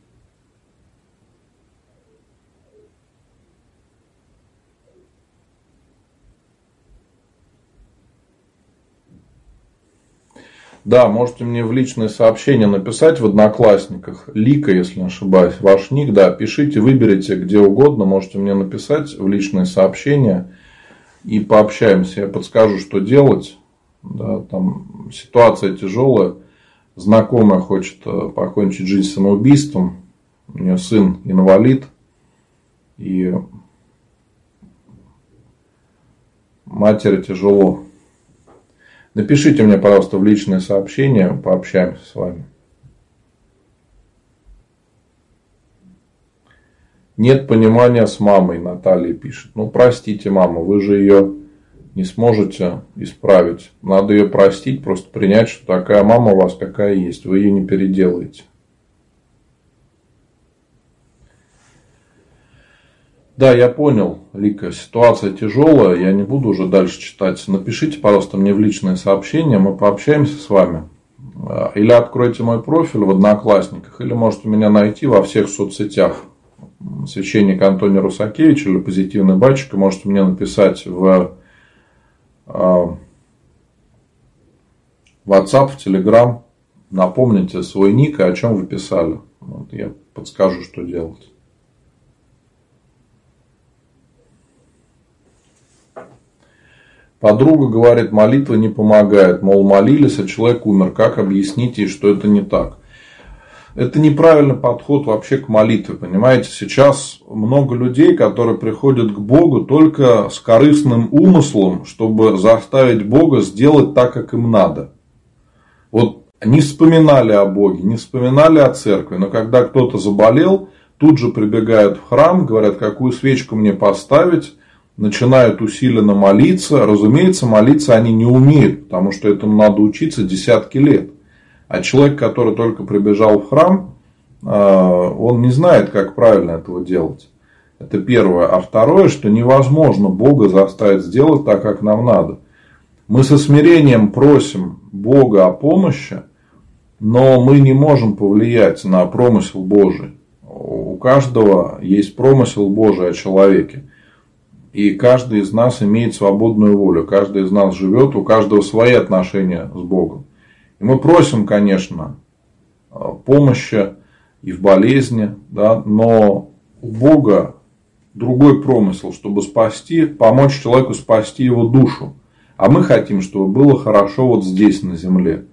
Да, можете мне в личное сообщение написать в Одноклассниках. Лика, если не ошибаюсь, ваш ник. Да, пишите, выберите где угодно. Можете мне написать в личное сообщение. И пообщаемся. Я подскажу, что делать. Да, там ситуация тяжелая. Знакомая хочет э, покончить жизнь самоубийством. У нее сын инвалид. И матери тяжело Напишите мне, пожалуйста, в личное сообщение, пообщаемся с вами. Нет понимания с мамой, Наталья пишет. Ну, простите, мама, вы же ее не сможете исправить. Надо ее простить, просто принять, что такая мама у вас какая есть. Вы ее не переделаете. Да, я понял, Лика, ситуация тяжелая, я не буду уже дальше читать. Напишите, пожалуйста, мне в личные сообщения, мы пообщаемся с вами. А, или откройте мой профиль в Одноклассниках, или можете меня найти во всех соцсетях. Священник Антоний Русакевич или Позитивный Батюшка. Можете мне написать в а, WhatsApp, в Telegram. Напомните свой ник и о чем вы писали. Вот я подскажу, что делать. Подруга говорит, молитва не помогает. Мол, молились, а человек умер. Как объяснить ей, что это не так? Это неправильный подход вообще к молитве. Понимаете, сейчас много людей, которые приходят к Богу только с корыстным умыслом, чтобы заставить Бога сделать так, как им надо. Вот не вспоминали о Боге, не вспоминали о церкви, но когда кто-то заболел, тут же прибегают в храм, говорят, какую свечку мне поставить, начинают усиленно молиться. Разумеется, молиться они не умеют, потому что этому надо учиться десятки лет. А человек, который только прибежал в храм, а, он не знает, как правильно этого делать. Это первое. А второе, что невозможно Бога заставить сделать так, как нам надо. Мы со смирением просим Бога о помощи, но мы не можем повлиять на промысел Божий. У каждого есть промысел Божий о человеке. И каждый из нас имеет свободную волю. Каждый из нас живет, у каждого свои отношения с Богом. И мы просим, конечно, помощи и в болезни, да, но у Бога другой промысел, чтобы спасти, помочь человеку спасти его душу. А мы хотим, чтобы было хорошо вот здесь, на земле.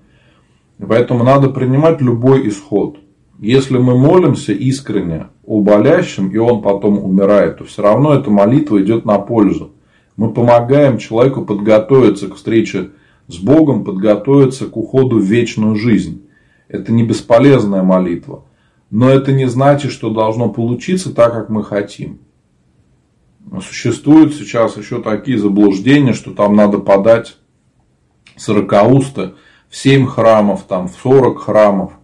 И поэтому надо принимать любой исход. Если мы молимся искренне о болящем, и он потом умирает, то все равно эта молитва идет на пользу. Мы помогаем человеку подготовиться к встрече с Богом, подготовиться к уходу в вечную жизнь. Это не бесполезная молитва. Но это не значит, что должно получиться так, как мы хотим. Существуют сейчас еще такие заблуждения, что там надо подать сорокаусты в 7 храмов, там, в 40 храмов –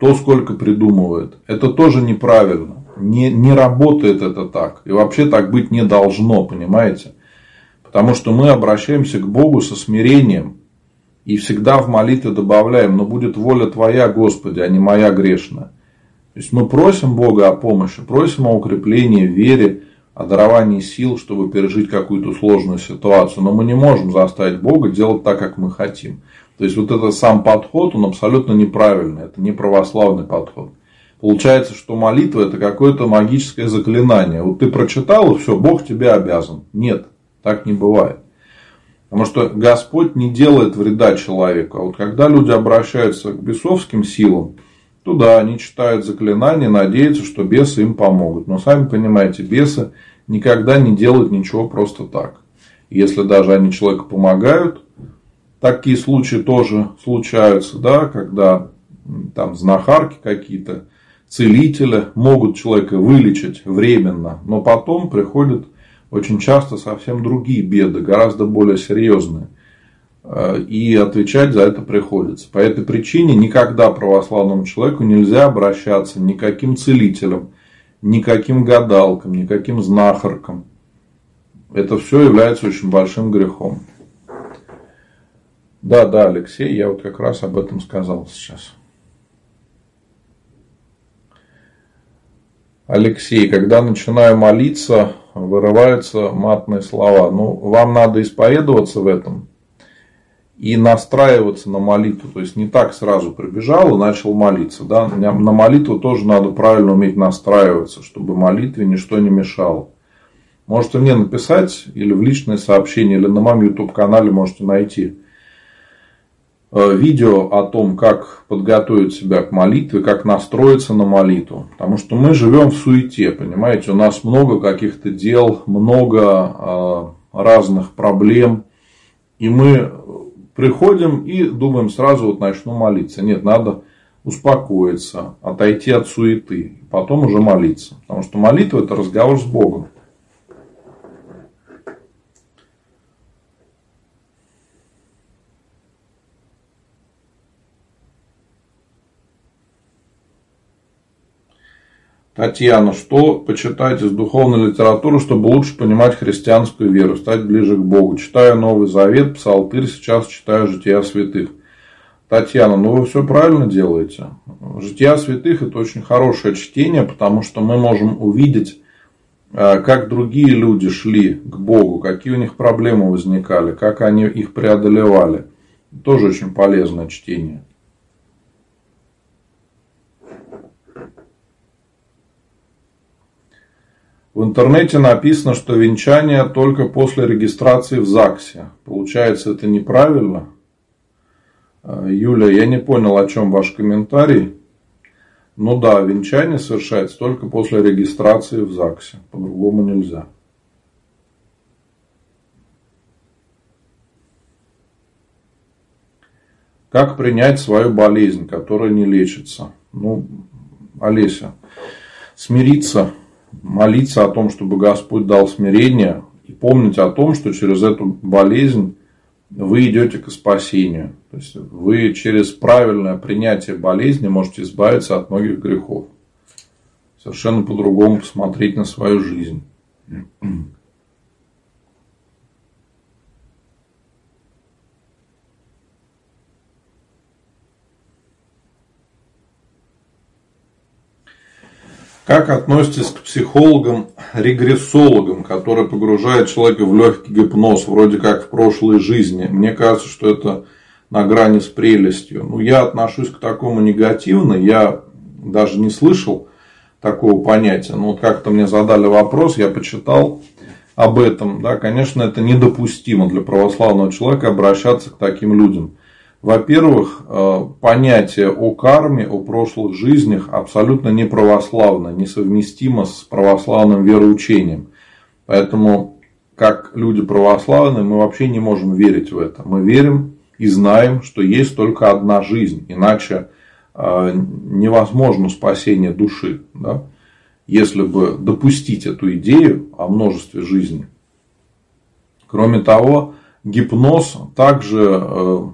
кто сколько придумывает. Это тоже неправильно. Не, не работает это так. И вообще так быть не должно, понимаете? Потому что мы обращаемся к Богу со смирением. И всегда в молитве добавляем, но будет воля Твоя, Господи, а не моя грешная. То есть мы просим Бога о помощи, просим о укреплении вере, о даровании сил, чтобы пережить какую-то сложную ситуацию. Но мы не можем заставить Бога делать так, как мы хотим. То есть вот этот сам подход, он абсолютно неправильный, это не православный подход. Получается, что молитва это какое-то магическое заклинание. Вот ты прочитал, и все, Бог тебе обязан. Нет, так не бывает. Потому что Господь не делает вреда человеку. А вот когда люди обращаются к бесовским силам, то да, они читают заклинания, надеются, что бесы им помогут. Но сами понимаете, бесы никогда не делают ничего просто так. Если даже они человеку помогают, Такие случаи тоже случаются, да, когда там знахарки какие-то, целители могут человека вылечить временно, но потом приходят очень часто совсем другие беды, гораздо более серьезные. Э, и отвечать за это приходится. По этой причине никогда православному человеку нельзя обращаться никаким целителем, никаким гадалкам, никаким знахаркам. Это все является очень большим грехом. Да, да, Алексей, я вот как раз об этом сказал сейчас. Алексей, когда начинаю молиться, вырываются матные слова. Ну, вам надо исповедоваться в этом и настраиваться на молитву. То есть не так сразу прибежал и начал молиться. Да? На молитву тоже надо правильно уметь настраиваться, чтобы молитве ничто не мешало. Можете мне написать или в личное сообщение, или на моем YouTube канале можете найти видео о том, как подготовить себя к молитве, как настроиться на молитву. Потому что мы живем в суете, понимаете, у нас много каких-то дел, много э, разных проблем. И мы приходим и думаем, сразу вот начну молиться. Нет, надо успокоиться, отойти от суеты, потом уже молиться. Потому что молитва это разговор с Богом. Татьяна, что почитать из духовной литературы, чтобы лучше понимать христианскую веру, стать ближе к Богу? Читаю Новый Завет, Псалтырь, сейчас читаю Жития святых. Татьяна, ну вы все правильно делаете. Жития святых это очень хорошее чтение, потому что мы можем увидеть, э, как другие люди шли к Богу, какие у них проблемы возникали, как они их преодолевали. Тоже очень полезное чтение. В интернете написано, что венчание только после регистрации в ЗАГСе. Получается, это неправильно? Э, Юля, я не понял, о чем ваш комментарий. Ну да, венчание совершается только после регистрации в ЗАГСе. По-другому нельзя. Как принять свою болезнь, которая не лечится? Ну, Олеся, смириться, молиться о том, чтобы Господь дал смирение и помнить о том, что через эту болезнь вы идете к спасению. То есть вы через правильное принятие болезни можете избавиться от многих грехов. Совершенно по-другому посмотреть на свою жизнь. Как относитесь к психологам-регрессологам, которые погружают человека в легкий гипноз, вроде как в прошлой жизни? Мне кажется, что это на грани с прелестью. Ну, я отношусь к такому негативно. Я даже не слышал такого понятия. Но вот как-то мне задали вопрос, я почитал об этом. Да, конечно, это недопустимо для православного человека обращаться к таким людям. Во-первых, э, понятие о карме, о прошлых жизнях абсолютно не православно, несовместимо с православным вероучением. Поэтому, как люди православные, мы вообще не можем верить в это. Мы верим и знаем, что есть только одна жизнь, иначе э, невозможно спасение души. Да? Если бы допустить эту идею о множестве жизней. Кроме того, гипноз также э,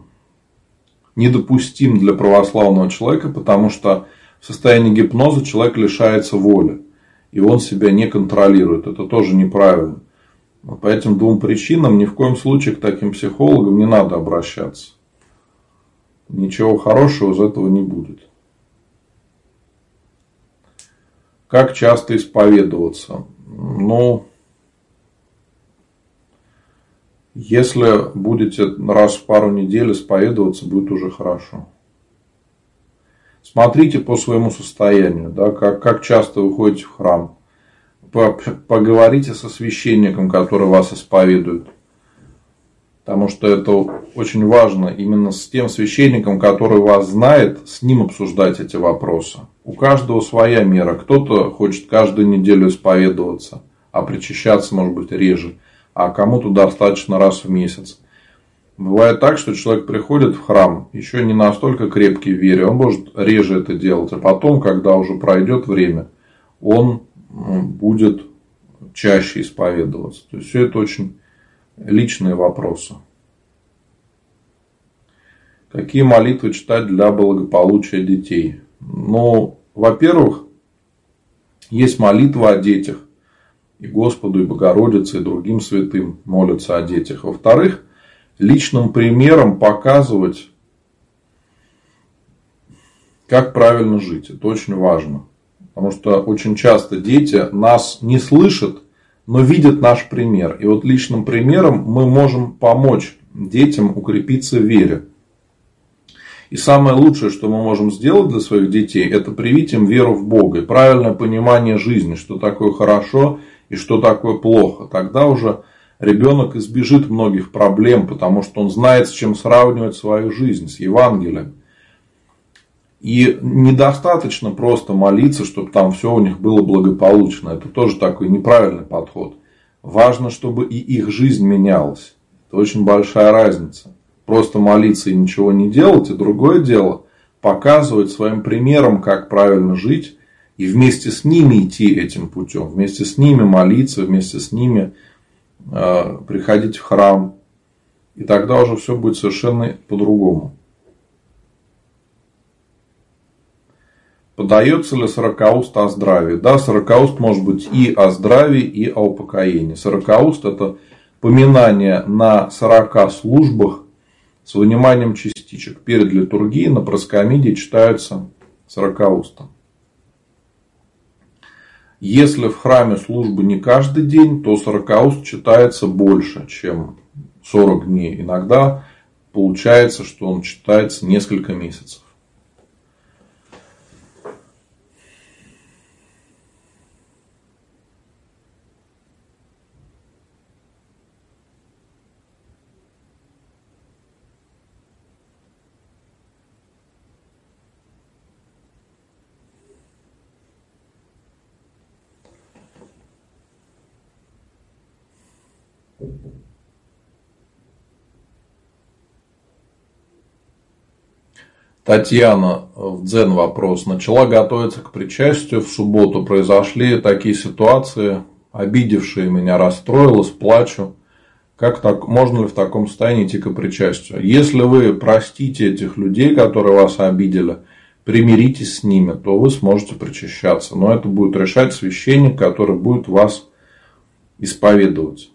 недопустим для православного человека, потому что в состоянии гипноза человек лишается воли. И он себя не контролирует. Это тоже неправильно. По этим двум причинам ни в коем случае к таким психологам не надо обращаться. Ничего хорошего из этого не будет. Как часто исповедоваться? Ну, Если будете раз в пару недель исповедоваться, будет уже хорошо. Смотрите по своему состоянию, да, как, как часто вы ходите в храм. Поговорите со священником, который вас исповедует. Потому что это очень важно именно с тем священником, который вас знает, с ним обсуждать эти вопросы. У каждого своя мера. Кто-то хочет каждую неделю исповедоваться, а причащаться может быть реже а кому-то достаточно раз в месяц. Бывает так, что человек приходит в храм, еще не настолько крепкий в вере, он может реже это делать, а потом, когда уже пройдет время, он будет чаще исповедоваться. То есть все это очень личные вопросы. Какие молитвы читать для благополучия детей? Ну, во-первых, есть молитва о детях и Господу, и Богородице, и другим святым молятся о детях. Во-вторых, личным примером показывать, как правильно жить. Это очень важно. Потому что очень часто дети нас не слышат, но видят наш пример. И вот личным примером мы можем помочь детям укрепиться в вере. И самое лучшее, что мы можем сделать для своих детей, это привить им веру в Бога и правильное понимание жизни, что такое хорошо и что такое плохо. Тогда уже ребенок избежит многих проблем, потому что он знает, с чем сравнивать свою жизнь, с Евангелием. И недостаточно просто молиться, чтобы там все у них было благополучно. Это тоже такой неправильный подход. Важно, чтобы и их жизнь менялась. Это очень большая разница. Просто молиться и ничего не делать. И другое дело показывать своим примером, как правильно жить и вместе с ними идти этим путем, вместе с ними молиться, вместе с ними э, приходить в храм. И тогда уже все будет совершенно по-другому. Подается ли сорокауст о здравии? Да, сорокауст может быть и о здравии, и о упокоении. Сорокауст – это поминание на сорока службах с выниманием частичек. Перед литургией на проскомидии читаются сорокаустом. Если в храме службы не каждый день, то сорокауст читается больше, чем 40 дней. Иногда получается, что он читается несколько месяцев. Татьяна в дзен вопрос. Начала готовиться к причастию в субботу. Произошли такие ситуации, обидевшие меня, расстроилась, плачу. Как так, можно ли в таком состоянии идти к причастию? Если вы простите этих людей, которые вас обидели, примиритесь с ними, то вы сможете причащаться. Но это будет решать священник, который будет вас исповедовать.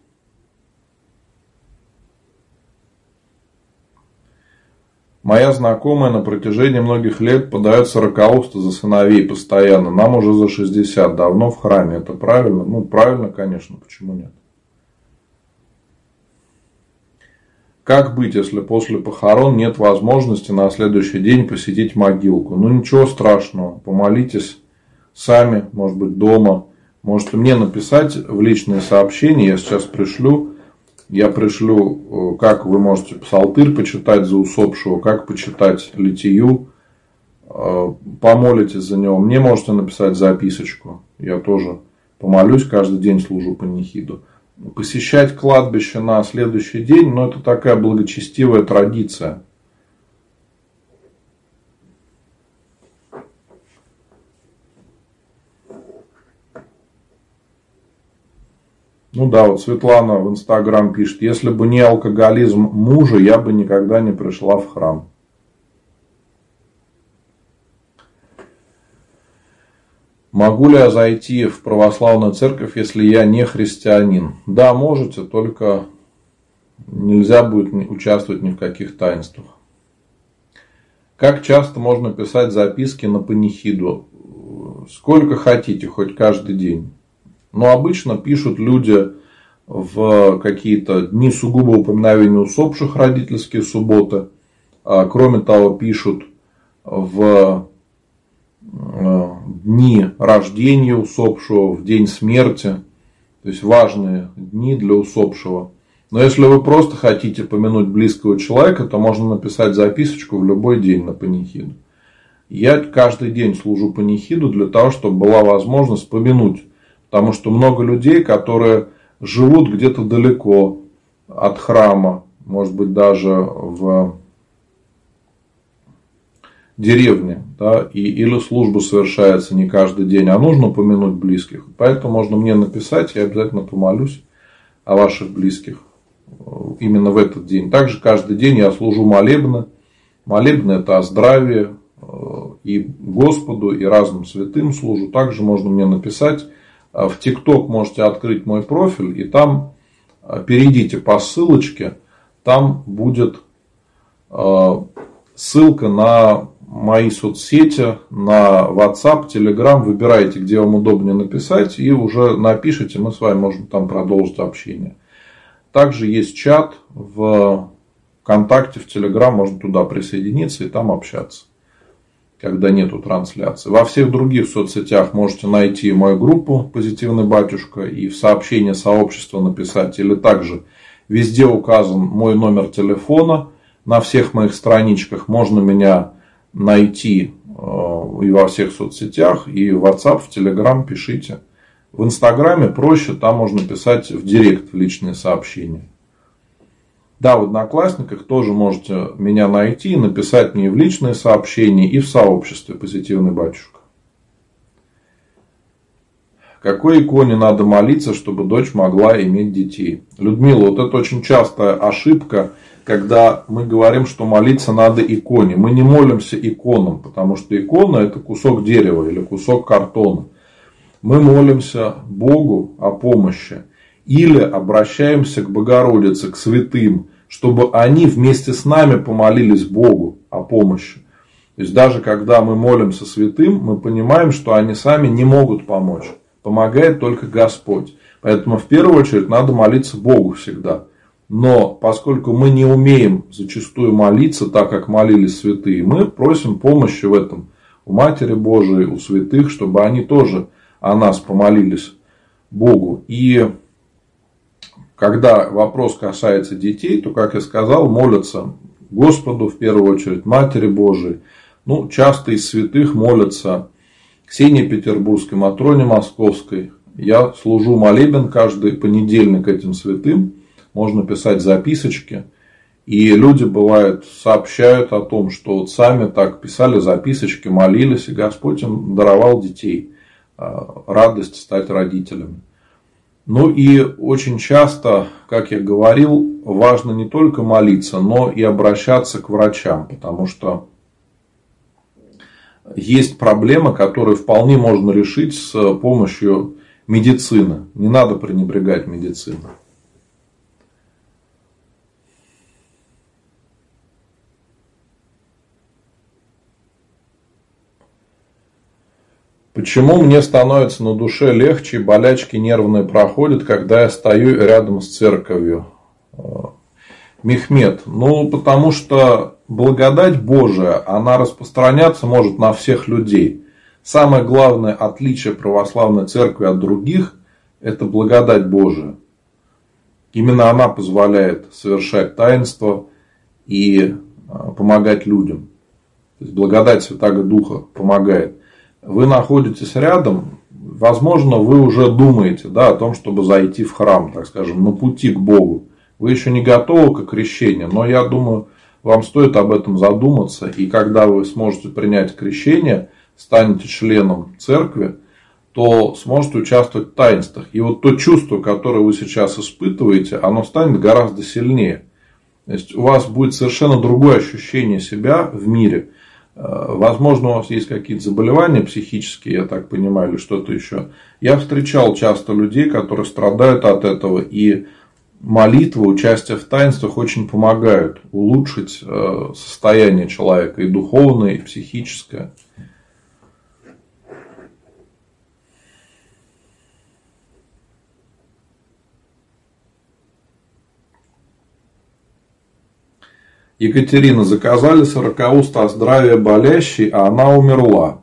Моя знакомая на протяжении многих лет подает сорокауста за сыновей постоянно. Нам уже за 60, давно в храме. Это правильно? Ну, правильно, конечно. Почему нет? Как быть, если после похорон нет возможности на следующий день посетить могилку? Ну, ничего страшного. Помолитесь сами, может быть, дома. Можете мне написать в личные сообщения. Я сейчас пришлю я пришлю, э, как вы можете псалтырь почитать за усопшего, как почитать литию, э, помолитесь за него. Мне можете написать записочку. Я тоже помолюсь, каждый день служу панихиду. Посещать кладбище на следующий день, но ну, это такая благочестивая традиция. Ну да, вот Светлана в Инстаграм пишет, если бы не алкоголизм мужа, я бы никогда не пришла в храм. Могу ли я зайти в православную церковь, если я не христианин? Да, можете, только нельзя будет участвовать ни в каких таинствах. Как часто можно писать записки на панихиду? Сколько хотите, хоть каждый день. Но обычно пишут люди в какие-то дни сугубо упоминовения усопших родительские субботы. А кроме того, пишут в э, дни рождения усопшего, в день смерти. То есть важные дни для усопшего. Но если вы просто хотите помянуть близкого человека, то можно написать записочку в любой день на панихиду. Я каждый день служу панихиду для того, чтобы была возможность помянуть Потому что много людей, которые живут где-то далеко от храма, может быть, даже в деревне, да, и, или служба совершается не каждый день, а нужно упомянуть близких. Поэтому можно мне написать, я обязательно помолюсь о ваших близких именно в этот день. Также каждый день я служу молебны. Молебны это о здравии э, и Господу, и разным святым служу. Также можно мне написать в ТикТок можете открыть мой профиль, и там а, перейдите по ссылочке, там будет а, ссылка на мои соцсети, на WhatsApp, Telegram. Выбирайте, где вам удобнее написать, и уже напишите, мы с вами можем там продолжить общение. Также есть чат в ВКонтакте, в Telegram, можно туда присоединиться и там общаться когда нету трансляции. Во всех других соцсетях можете найти мою группу «Позитивный батюшка» и в сообщение сообщества написать. Или также везде указан мой номер телефона. На всех моих страничках можно меня найти э, и во всех соцсетях, и в WhatsApp, в Telegram пишите. В Инстаграме проще, там можно писать в директ в личные сообщения. Да, в Одноклассниках тоже можете меня найти, написать мне в личные сообщения и в сообществе «Позитивный батюшка». Какой иконе надо молиться, чтобы дочь могла иметь детей? Людмила, вот это очень частая ошибка, когда мы говорим, что молиться надо иконе. Мы не молимся иконам, потому что икона это кусок дерева или кусок картона. Мы молимся Богу о помощи или обращаемся к Богородице, к святым, чтобы они вместе с нами помолились Богу о помощи. То есть даже когда мы молимся святым, мы понимаем, что они сами не могут помочь. Помогает только Господь. Поэтому в первую очередь надо молиться Богу всегда. Но поскольку мы не умеем зачастую молиться так, как молились святые, мы просим помощи в этом у Матери Божией, у святых, чтобы они тоже о нас помолились Богу. И когда вопрос касается детей, то, как я сказал, молятся Господу в первую очередь, Матери Божией. Ну, часто из святых молятся Ксении Петербургской, Матроне Московской. Я служу молебен каждый понедельник этим святым. Можно писать записочки. И люди, бывают, сообщают о том, что вот сами так писали записочки, молились, и Господь им даровал детей. А, радость стать родителями. Ну и очень часто, как я говорил, важно не только молиться, но и обращаться к врачам, потому что есть проблемы, которые вполне можно решить с помощью медицины. Не надо пренебрегать медициной. Почему мне становится на душе легче, болячки нервные проходят, когда я стою рядом с церковью? Мехмед, ну потому что благодать Божия, она распространяться может на всех людей. Самое главное отличие православной церкви от других – это благодать Божия. Именно она позволяет совершать таинство и а, помогать людям. То есть благодать Святаго Духа помогает. Вы находитесь рядом, возможно, вы уже думаете да, о том, чтобы зайти в храм, так скажем, на пути к Богу. Вы еще не готовы к крещению, но я думаю, вам стоит об этом задуматься. И когда вы сможете принять крещение, станете членом церкви, то сможете участвовать в таинствах. И вот то чувство, которое вы сейчас испытываете, оно станет гораздо сильнее. То есть у вас будет совершенно другое ощущение себя в мире. Э, возможно, у вас есть какие-то заболевания психические, я так понимаю, или что-то еще. Я встречал часто людей, которые страдают от этого и молитва, участие в таинствах очень помогают улучшить э, состояние человека и духовное, и психическое. Екатерина, заказали сорокауста о здравии болящей, а она умерла.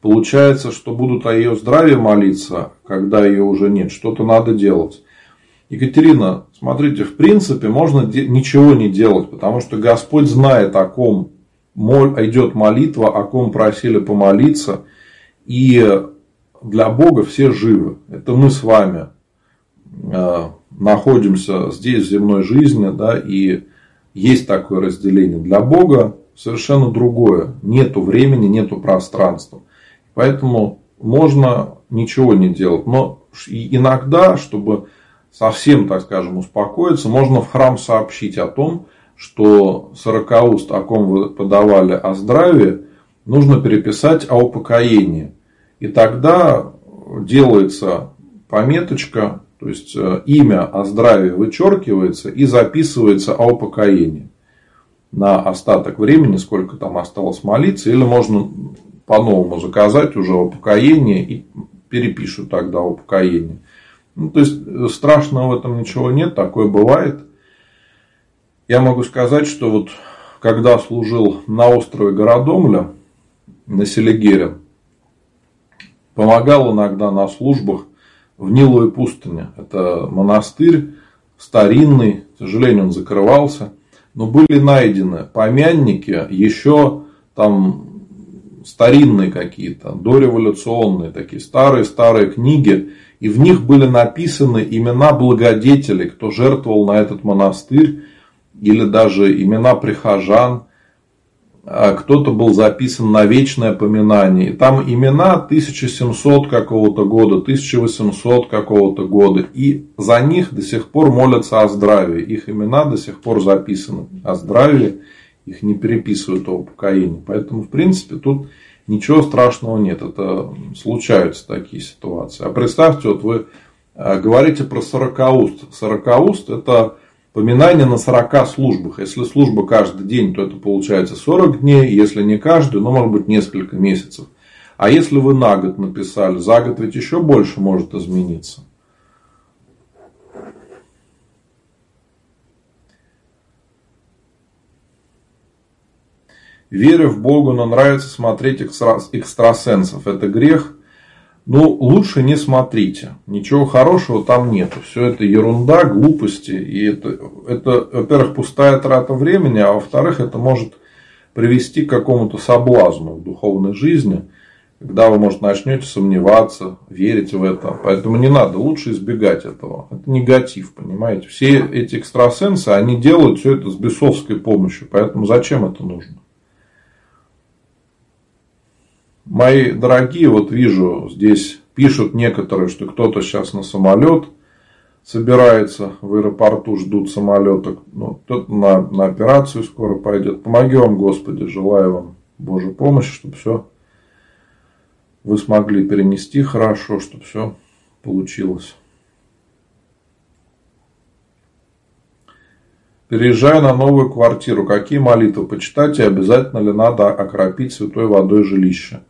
Получается, что будут о ее здравии молиться, когда ее уже нет. Что-то надо делать. Екатерина, смотрите, в принципе, можно ничего не делать, потому что Господь знает, о ком идет молитва, о ком просили помолиться. И для Бога все живы. Это мы с вами э, находимся здесь, в земной жизни, да, и есть такое разделение. Для Бога совершенно другое. Нету времени, нету пространства. Поэтому можно ничего не делать. Но иногда, чтобы совсем, так скажем, успокоиться, можно в храм сообщить о том, что сорокауст, о ком вы подавали о здравии, нужно переписать о упокоении. И тогда делается пометочка, то есть э, имя о здравии вычеркивается и записывается о упокоении на остаток времени, сколько там осталось молиться, или можно по-новому заказать уже упокоение и перепишу тогда упокоение. Ну, то есть э, страшного в этом ничего нет, такое бывает. Я могу сказать, что вот когда служил на острове Городомля, на Селигере, помогал иногда на службах в Ниловой пустыне. Это монастырь старинный, к сожалению, он закрывался. Но были найдены помянники еще там старинные какие-то, дореволюционные такие старые-старые книги и в них были написаны имена благодетелей, кто жертвовал на этот монастырь, или даже имена прихожан. А кто-то был записан на вечное поминание. И там имена 1700 какого-то года, 1800 какого-то года. И за них до сих пор молятся о здравии. Их имена до сих пор записаны о здравии. Их не переписывают о упокоении. Поэтому, в принципе, тут ничего страшного нет. Это случаются такие ситуации. А представьте, вот вы а, говорите про сорокауст. Сорокауст – это поминание на 40 службах. Если служба каждый день, то это получается 40 дней. Если не каждый, ну, может быть, несколько месяцев. А если вы на год написали, за год ведь еще больше может измениться. Веря в Бога, но нравится смотреть экстрасенсов. Это грех. Ну, лучше не смотрите. Ничего хорошего там нету. Все это ерунда, глупости. И это, это во-первых, пустая трата времени, а во-вторых, это может привести к какому-то соблазну в духовной жизни, когда вы, может, начнете сомневаться, верить в это. Поэтому не надо, лучше избегать этого. Это негатив, понимаете. Все эти экстрасенсы, они делают все это с бесовской помощью. Поэтому зачем это нужно? Мои дорогие, вот вижу, здесь пишут некоторые, что кто-то сейчас на самолет собирается в аэропорту, ждут самолета. Ну, кто-то на, на операцию скоро пойдет. Помоги вам, Господи, желаю вам Божьей помощи, чтобы все вы смогли перенести хорошо, чтобы все получилось. Переезжая на новую квартиру, какие молитвы почитать и обязательно ли надо окропить святой водой жилище?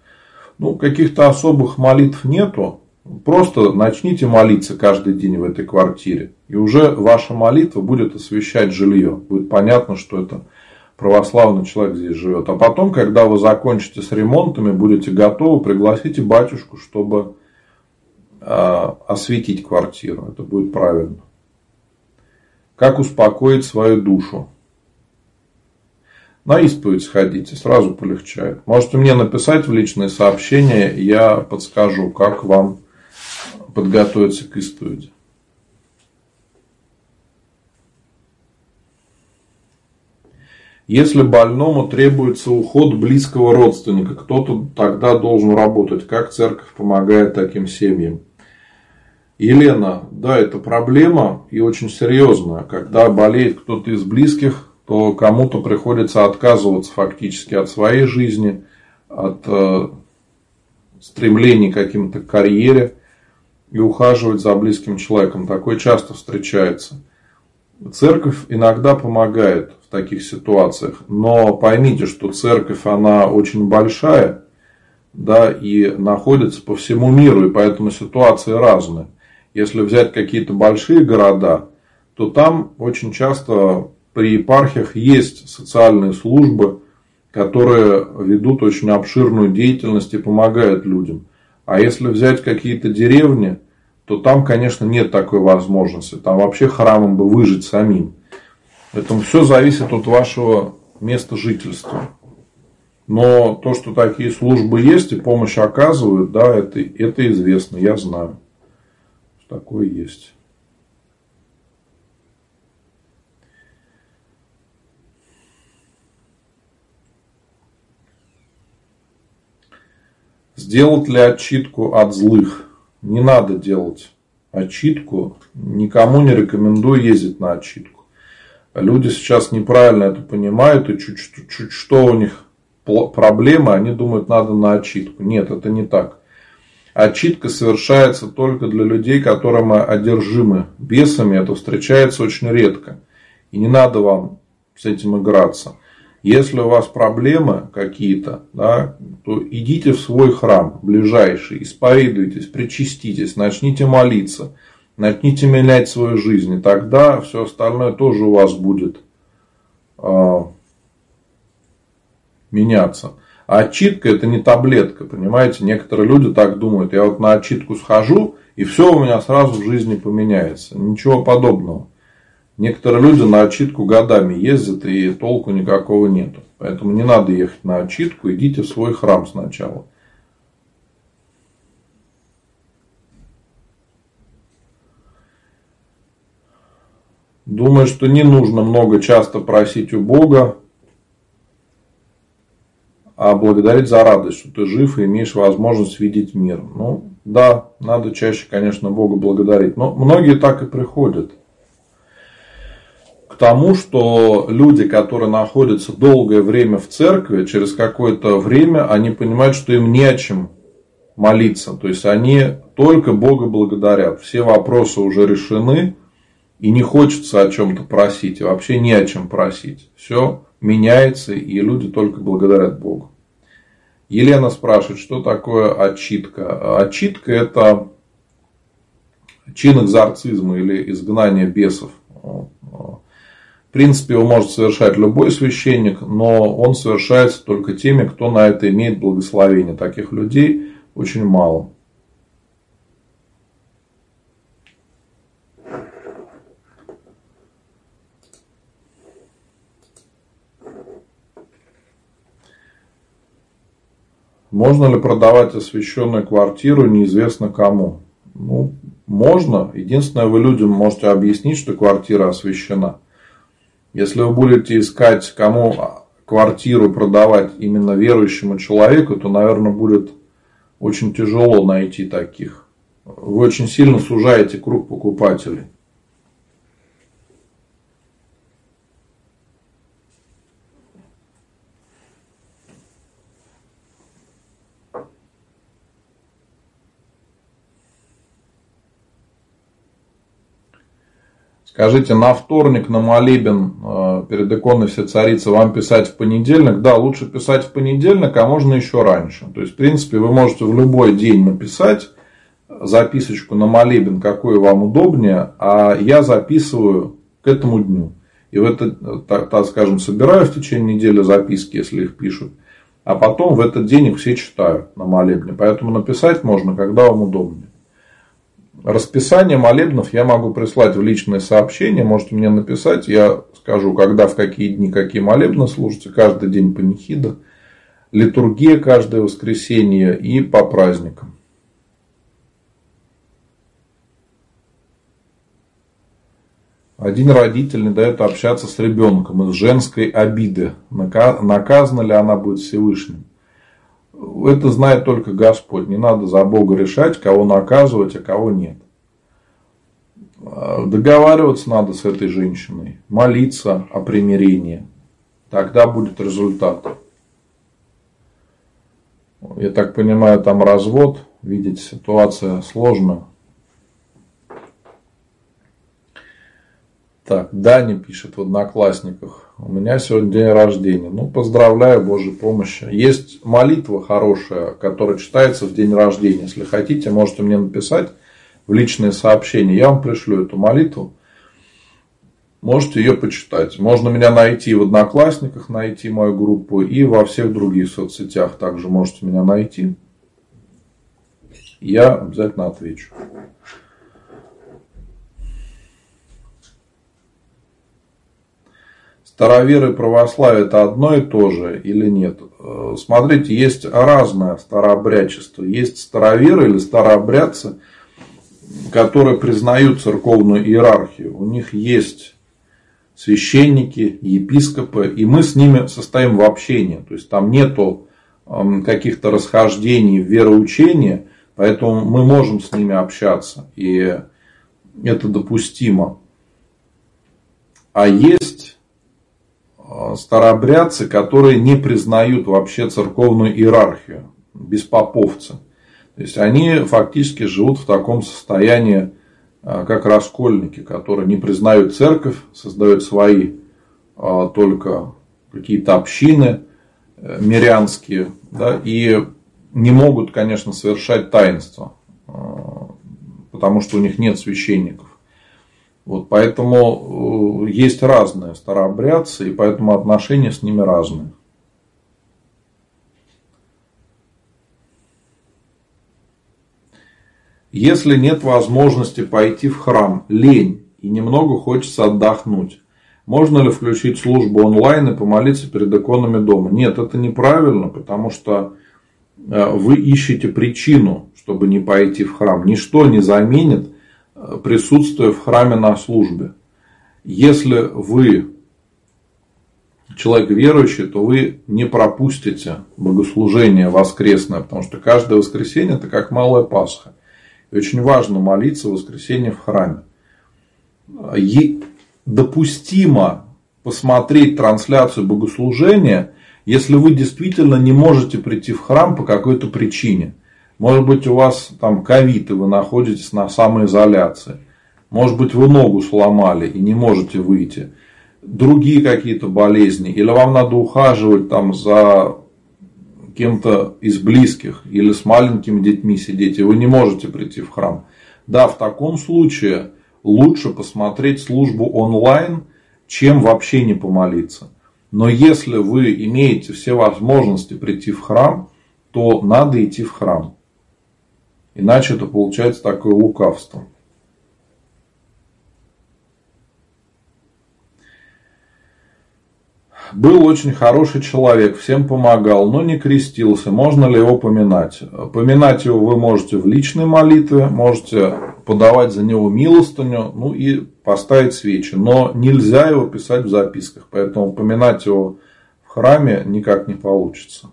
Ну, каких-то особых молитв нету. Просто начните молиться каждый день в этой квартире. И уже ваша молитва будет освещать жилье. Будет понятно, что это православный человек здесь живет. А потом, когда вы закончите с ремонтами, будете готовы, пригласите батюшку, чтобы э, осветить квартиру. Это будет правильно. Как успокоить свою душу? На исповедь сходите, сразу полегчает. Можете мне написать в личные сообщения, я подскажу, как вам подготовиться к исповеди. Если больному требуется уход близкого родственника, кто-то тогда должен работать. Как церковь помогает таким семьям? Елена, да, это проблема и очень серьезная. Когда болеет кто-то из близких, то кому-то приходится отказываться фактически от своей жизни, от э, стремлений к каким-то карьере и ухаживать за близким человеком. Такое часто встречается. Церковь иногда помогает в таких ситуациях, но поймите, что церковь, она очень большая, да, и находится по всему миру, и поэтому ситуации разные. Если взять какие-то большие города, то там очень часто при епархиях есть социальные службы, которые ведут очень обширную деятельность и помогают людям. А если взять какие-то деревни, то там, конечно, нет такой возможности. Там вообще храмом бы выжить самим. Поэтому все зависит от вашего места жительства. Но то, что такие службы есть и помощь оказывают, да, это, это известно, я знаю. Такое есть. Сделать ли отчитку от злых? Не надо делать отчитку. Никому не рекомендую ездить на отчитку. Люди сейчас неправильно это понимают, и чуть, чуть, что у них проблемы, они думают, надо на отчитку. Нет, это не так. Отчитка совершается только для людей, которым одержимы бесами. Это встречается очень редко. И не надо вам с этим играться. Если у вас проблемы какие-то, да, то идите в свой храм ближайший, исповедуйтесь, причаститесь, начните молиться, начните менять свою жизнь. И тогда все остальное тоже у вас будет э, меняться. А отчитка это не таблетка, понимаете? Некоторые люди так думают. Я вот на отчитку схожу, и все у меня сразу в жизни поменяется. Ничего подобного. Некоторые люди на отчитку годами ездят и толку никакого нету. Поэтому не надо ехать на отчитку, идите в свой храм сначала. Думаю, что не нужно много часто просить у Бога. а благодарить за радость, что ты жив и имеешь возможность видеть мир. Ну, да, надо чаще, конечно, Бога благодарить. Но многие так и приходят к тому, что люди, которые находятся долгое время в церкви, через какое-то время они понимают, что им не о чем молиться. То есть они только Бога благодарят. Все вопросы уже решены, и не хочется о чем-то просить, и вообще не о чем просить. Все меняется, и люди только благодарят Богу. Елена спрашивает, что такое отчитка. Отчитка – это чин экзорцизма или изгнание бесов. Принципе, его может совершать любой священник, но он совершается только теми, кто на это имеет благословение. Таких людей очень мало. Можно ли продавать освященную квартиру неизвестно кому? Ну, можно. Единственное, вы людям можете объяснить, что квартира освящена. Если вы будете искать, кому квартиру продавать именно верующему человеку, то, наверное, будет очень тяжело найти таких. Вы очень сильно сужаете круг покупателей. Скажите, на вторник, на молебен э, перед иконой все царицы вам писать в понедельник? Да, лучше писать в понедельник, а можно еще раньше. То есть, в принципе, вы можете в любой день написать записочку на молебен, какой вам удобнее, а я записываю к этому дню. И в это, так, так скажем, собираю в течение недели записки, если их пишут. А потом в этот день их все читаю на молебне. Поэтому написать можно, когда вам удобнее. Расписание молебнов я могу прислать в личное сообщение. Можете мне написать. Я скажу, когда, в какие дни, какие молебны служатся. Каждый день панихида. Литургия каждое воскресенье и по праздникам. Один родитель не дает общаться с ребенком из женской обиды. Наказана ли она будет Всевышним? Это знает только Господь. Не надо за Бога решать, кого наказывать, а кого нет. Договариваться надо с этой женщиной. Молиться о примирении. Тогда будет результат. Я так понимаю, там развод. Видите, ситуация сложная. Так, Даня пишет в Одноклассниках. У меня сегодня день рождения. Ну, поздравляю, Божьей помощи. Есть молитва хорошая, которая читается в день рождения. Если хотите, можете мне написать в личные сообщения. Я вам пришлю эту молитву. Можете ее почитать. Можно меня найти в Одноклассниках, найти мою группу и во всех других соцсетях также можете меня найти. Я обязательно отвечу. Староверы и православие это одно и то же или нет? Э, смотрите, есть разное старообрядчество. Есть староверы или старообрядцы, которые признают церковную иерархию. У них есть священники, епископы, и мы с ними состоим в общении. То есть там нету эм, каких-то расхождений в вероучении, поэтому мы можем с ними общаться, и это допустимо. А есть старообрядцы, которые не признают вообще церковную иерархию, беспоповцы. То есть они фактически живут в таком состоянии, э, как раскольники, которые не признают церковь, создают свои э, только какие-то общины мирянские, да, и не могут, конечно, совершать таинство, потому что у них нет священников. Вот, поэтому э, есть разные старообрядцы, и поэтому отношения с ними разные. Если нет возможности пойти в храм, лень и немного хочется отдохнуть, можно ли включить службу онлайн и помолиться перед иконами дома? Нет, это неправильно, потому что э, вы ищете причину, чтобы не пойти в храм. Ничто не заменит присутствие в храме на службе. Если вы человек верующий, то вы не пропустите богослужение воскресное, потому что каждое воскресенье это как малая Пасха. И очень важно молиться в воскресенье в храме. И допустимо посмотреть трансляцию богослужения, если вы действительно не можете прийти в храм по какой-то причине. Может быть, у вас там ковид, и вы находитесь на самоизоляции. Может быть, вы ногу сломали и не можете выйти другие какие-то болезни, или вам надо ухаживать там за кем-то из близких, или с маленькими детьми сидеть, и вы не можете прийти в храм. Да, в таком случае лучше посмотреть службу онлайн, чем вообще не помолиться. Но если вы имеете все возможности прийти в храм, то надо идти в храм. Иначе это получается такое лукавство. Был очень хороший человек, всем помогал, но не крестился. Можно ли его поминать? Поминать его вы можете в личной молитве, можете подавать за него милостыню, ну и поставить свечи. Но нельзя его писать в записках, поэтому поминать его в храме никак не получится.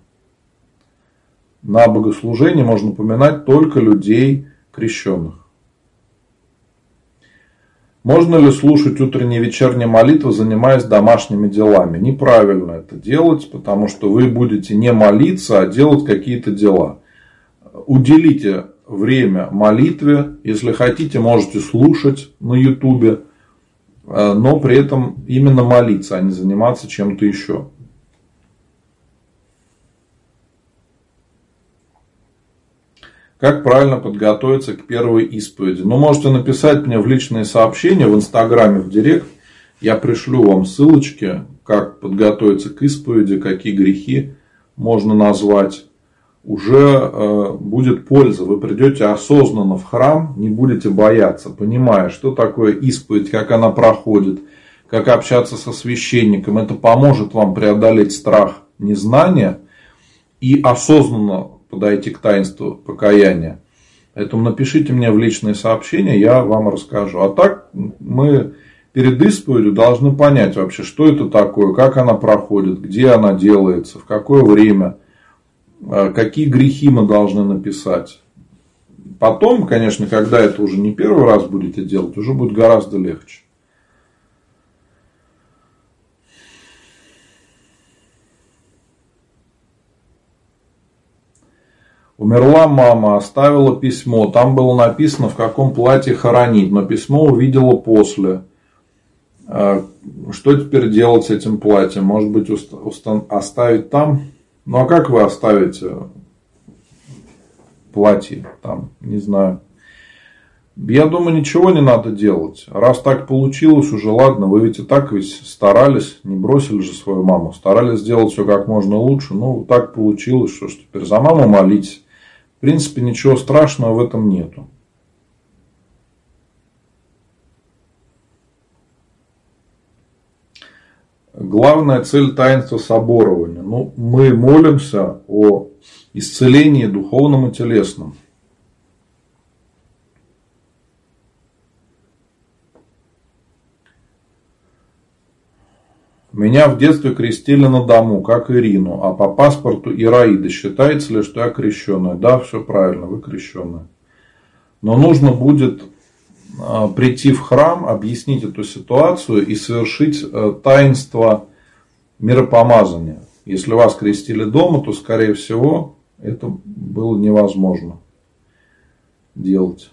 На богослужении можно поминать только людей крещенных. Можно ли слушать утренние и вечерние молитвы, занимаясь домашними делами? Неправильно это делать, потому что вы будете не молиться, а делать какие-то дела. Уделите время молитве. Если хотите, можете слушать на ютубе, э, но при этом именно молиться, а не заниматься чем-то еще. Как правильно подготовиться к первой исповеди? Ну, можете написать мне в личные сообщения в Инстаграме, в Директ. Я пришлю вам ссылочки, как подготовиться к исповеди, какие грехи можно назвать. Уже э, будет польза. Вы придете осознанно в храм, не будете бояться, понимая, что такое исповедь, как она проходит, как общаться со священником. Это поможет вам преодолеть страх незнания и осознанно подойти к таинству покаяния. Поэтому напишите мне в личные сообщения, я вам расскажу. А так мы перед исповедью должны понять вообще, что это такое, как она проходит, где она делается, в какое время, а, какие грехи мы должны написать. Потом, конечно, когда это уже не первый раз будете делать, уже будет гораздо легче. Умерла мама, оставила письмо. Там было написано, в каком платье хоронить. Но письмо увидела после. А, что теперь делать с этим платьем? Может быть, оставить там? Ну, а как вы оставите платье там? Не знаю. Я думаю, ничего не надо делать. Раз так получилось, уже ладно. Вы ведь и так ведь старались, не бросили же свою маму. Старались сделать все как можно лучше. Ну, так получилось, что ж теперь за маму молитесь принципе, ничего страшного в этом нету. Главная цель таинства соборования. Ну, мы молимся о исцелении духовном и телесном. Меня в детстве крестили на дому, как Ирину, а по паспорту Ираида. Считается ли, что я крещенная? Да, все правильно, вы крещенная. Но нужно будет а, прийти в храм, объяснить эту ситуацию и совершить э, таинство миропомазания. Если вас крестили дома, то, скорее всего, это было невозможно делать.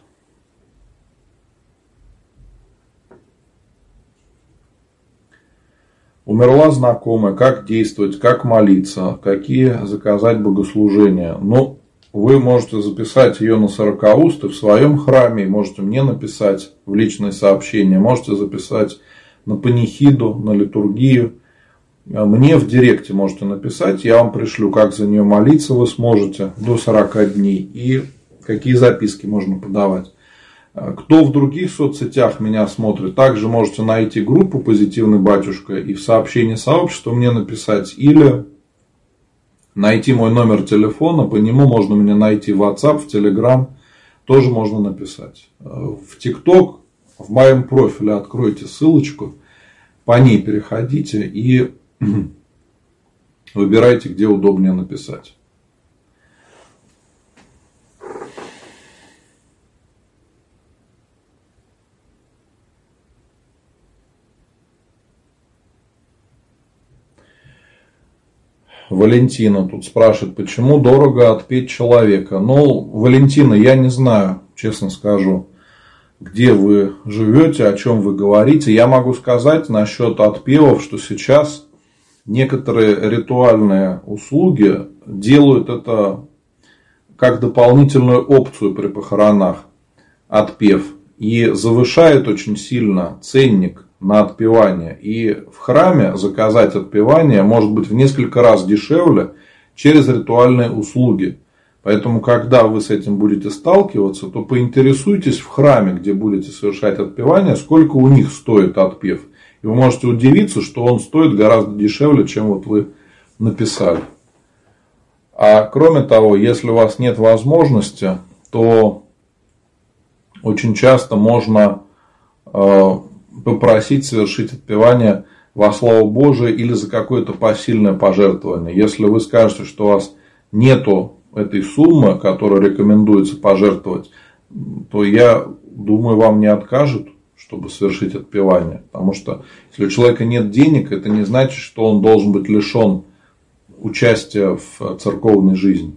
Умерла знакомая, как действовать, как молиться, какие заказать богослужения. Ну, вы можете записать ее на сорокаусты в своем храме, можете мне написать в личное сообщение, можете записать на панихиду, на литургию. Мне в директе можете написать, я вам пришлю, как за нее молиться вы сможете до 40 дней и какие записки можно подавать. Кто в других соцсетях меня смотрит, также можете найти группу «Позитивный батюшка» и в сообщении сообщества мне написать или найти мой номер телефона, по нему можно меня найти в WhatsApp, в Telegram, тоже можно написать. В TikTok, в моем профиле откройте ссылочку, по ней переходите и *clears throat* Выбирайте, где удобнее написать. Валентина тут спрашивает, почему дорого отпеть человека. Ну, Валентина, я не знаю, честно скажу, где вы живете, о чем вы говорите. Я могу сказать насчет отпевов, что сейчас некоторые ритуальные услуги делают это как дополнительную опцию при похоронах, отпев. И завышает очень сильно ценник на отпевание. И в храме заказать отпевание может быть в несколько раз дешевле через ритуальные услуги. Поэтому, когда вы с этим будете сталкиваться, то поинтересуйтесь в храме, где будете совершать отпевание, сколько у них стоит отпев. И вы можете удивиться, что он стоит гораздо дешевле, чем вот вы написали. А кроме того, если у вас нет возможности, то очень часто можно э, попросить совершить отпевание во славу Божию или за какое-то посильное пожертвование. Если вы скажете, что у вас нету этой суммы, которую рекомендуется пожертвовать, то я думаю, вам не откажут, чтобы совершить отпевание. Потому что если у человека нет денег, это не значит, что он должен быть лишен участия в церковной жизни.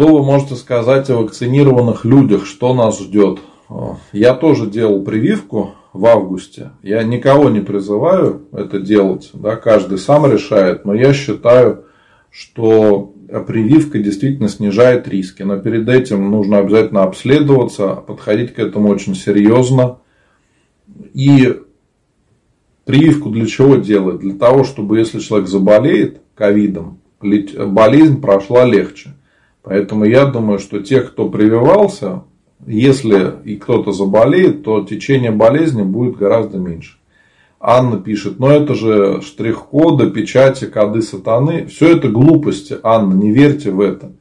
Что вы можете сказать о вакцинированных людях, что нас ждет? Я тоже делал прививку в августе. Я никого не призываю это делать, да, каждый сам решает, но я считаю, что прививка действительно снижает риски. Но перед этим нужно обязательно обследоваться, подходить к этому очень серьезно. И прививку для чего делать? Для того, чтобы если человек заболеет ковидом, болезнь прошла легче. Поэтому я думаю, что те, кто прививался, если и кто-то заболеет, то течение болезни будет гораздо меньше. Анна пишет, но это же штрих-коды, печати, коды сатаны. Все это глупости, Анна, не верьте в это.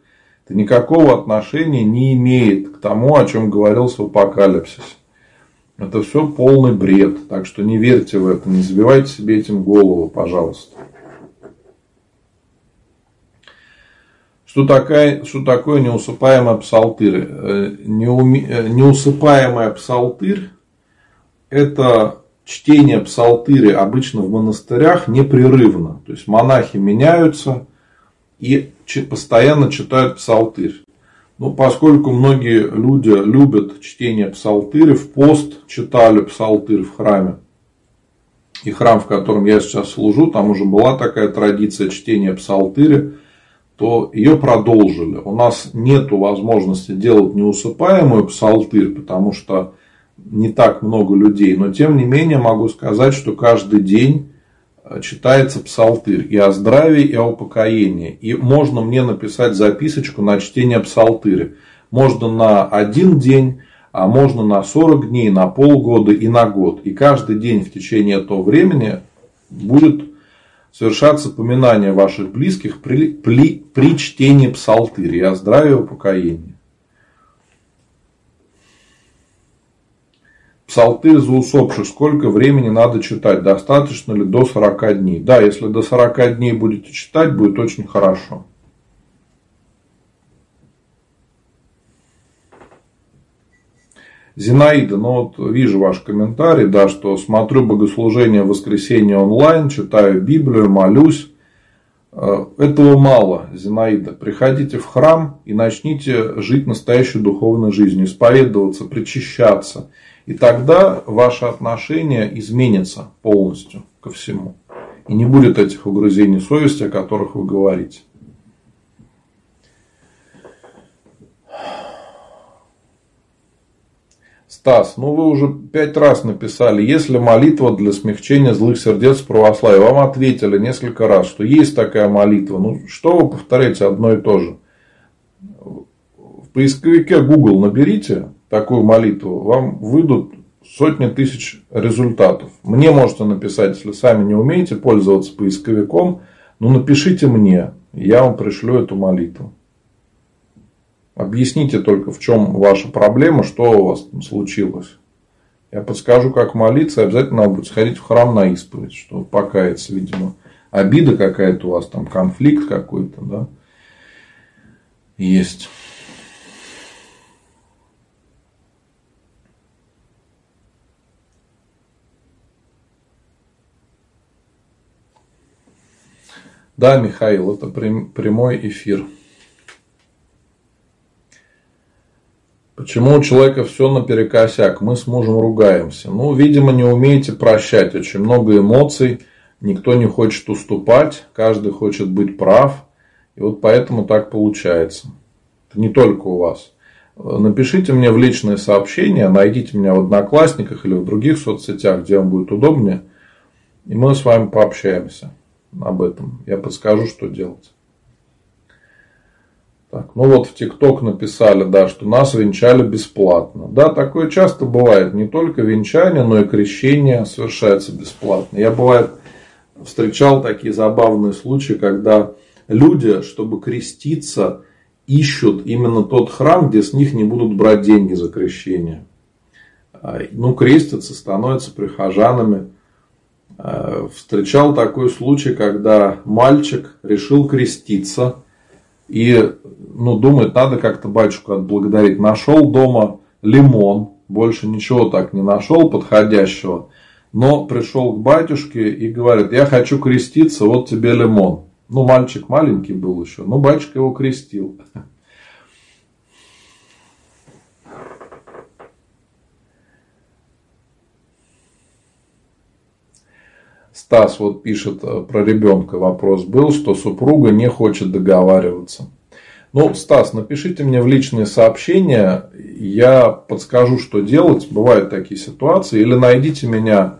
Это никакого отношения не имеет к тому, о чем говорился в апокалипсисе. Это все полный бред. Так что не верьте в это, не забивайте себе этим голову, пожалуйста. Что, такая, что такое неусыпаемая псалтырь? Э, неуми, э, неусыпаемая псалтырь – это чтение псалтыри обычно в монастырях непрерывно. То есть монахи меняются и постоянно читают псалтырь. Ну, поскольку многие люди любят чтение псалтыри, в пост читали псалтырь в храме. И храм, в котором я сейчас служу, там уже была такая традиция чтения псалтыри – то ее продолжили. У нас нет возможности делать неусыпаемую псалтырь, потому что не так много людей. Но тем не менее могу сказать, что каждый день э, читается псалтырь и о здравии, и о упокоении. И можно мне написать записочку на чтение псалтыря. Можно на один день, а можно на 40 дней, на полгода и на год. И каждый день в течение этого времени будет совершаться поминание ваших близких при, при, при чтении псалтыри о здравии и упокоении. Псалтырь за усопших. Сколько времени надо читать? Достаточно ли до 40 дней? Да, если до 40 дней будете читать, будет очень хорошо. Зинаида, ну вот вижу ваш комментарий, да, что смотрю богослужение в воскресенье онлайн, читаю Библию, молюсь. Э, этого мало, Зинаида. Приходите в храм и начните жить настоящей духовной жизнью, исповедоваться, причащаться. И тогда ваше отношение изменится полностью ко всему. И не будет этих угрызений совести, о которых вы говорите. Стас, ну вы уже пять раз написали, есть ли молитва для смягчения злых сердец православия? Вам ответили несколько раз, что есть такая молитва. Ну, что вы повторяете одно и то же? В поисковике Google наберите такую молитву, вам выйдут сотни тысяч результатов. Мне можете написать, если сами не умеете пользоваться поисковиком, ну напишите мне, я вам пришлю эту молитву. Объясните только, в чем ваша проблема, что у вас там случилось. Я подскажу, как молиться, обязательно надо будет сходить в храм на исповедь, чтобы покаяться, видимо. Обида какая-то у вас, там конфликт какой-то, да, есть. Да, Михаил, это прямой эфир. Почему у человека все наперекосяк? Мы с мужем ругаемся. Ну, видимо, не умеете прощать. Очень много эмоций. Никто не хочет уступать. Каждый хочет быть прав. И вот поэтому так получается. Это не только у вас. Напишите мне в личные сообщения, найдите меня в Одноклассниках или в других соцсетях, где вам будет удобнее. И мы с вами пообщаемся об этом. Я подскажу, что делать. Так, ну вот в ТикТок написали, да, что нас венчали бесплатно. Да, такое часто бывает. Не только венчание, но и крещение совершается бесплатно. Я бывает встречал такие забавные случаи, когда люди, чтобы креститься, ищут именно тот храм, где с них не будут брать деньги за крещение. А, ну, крестятся, становятся прихожанами. А, встречал такой случай, когда мальчик решил креститься – и ну, думает, надо как-то батюшку отблагодарить. Нашел дома лимон, больше ничего так не нашел подходящего. Но пришел к батюшке и говорит, я хочу креститься, вот тебе лимон. Ну, мальчик маленький был еще, но батюшка его крестил. Стас вот пишет э, про ребенка вопрос был, что супруга не хочет договариваться. Ну, Стас, напишите мне в личные сообщения, я подскажу, что делать. Бывают такие ситуации. Или найдите меня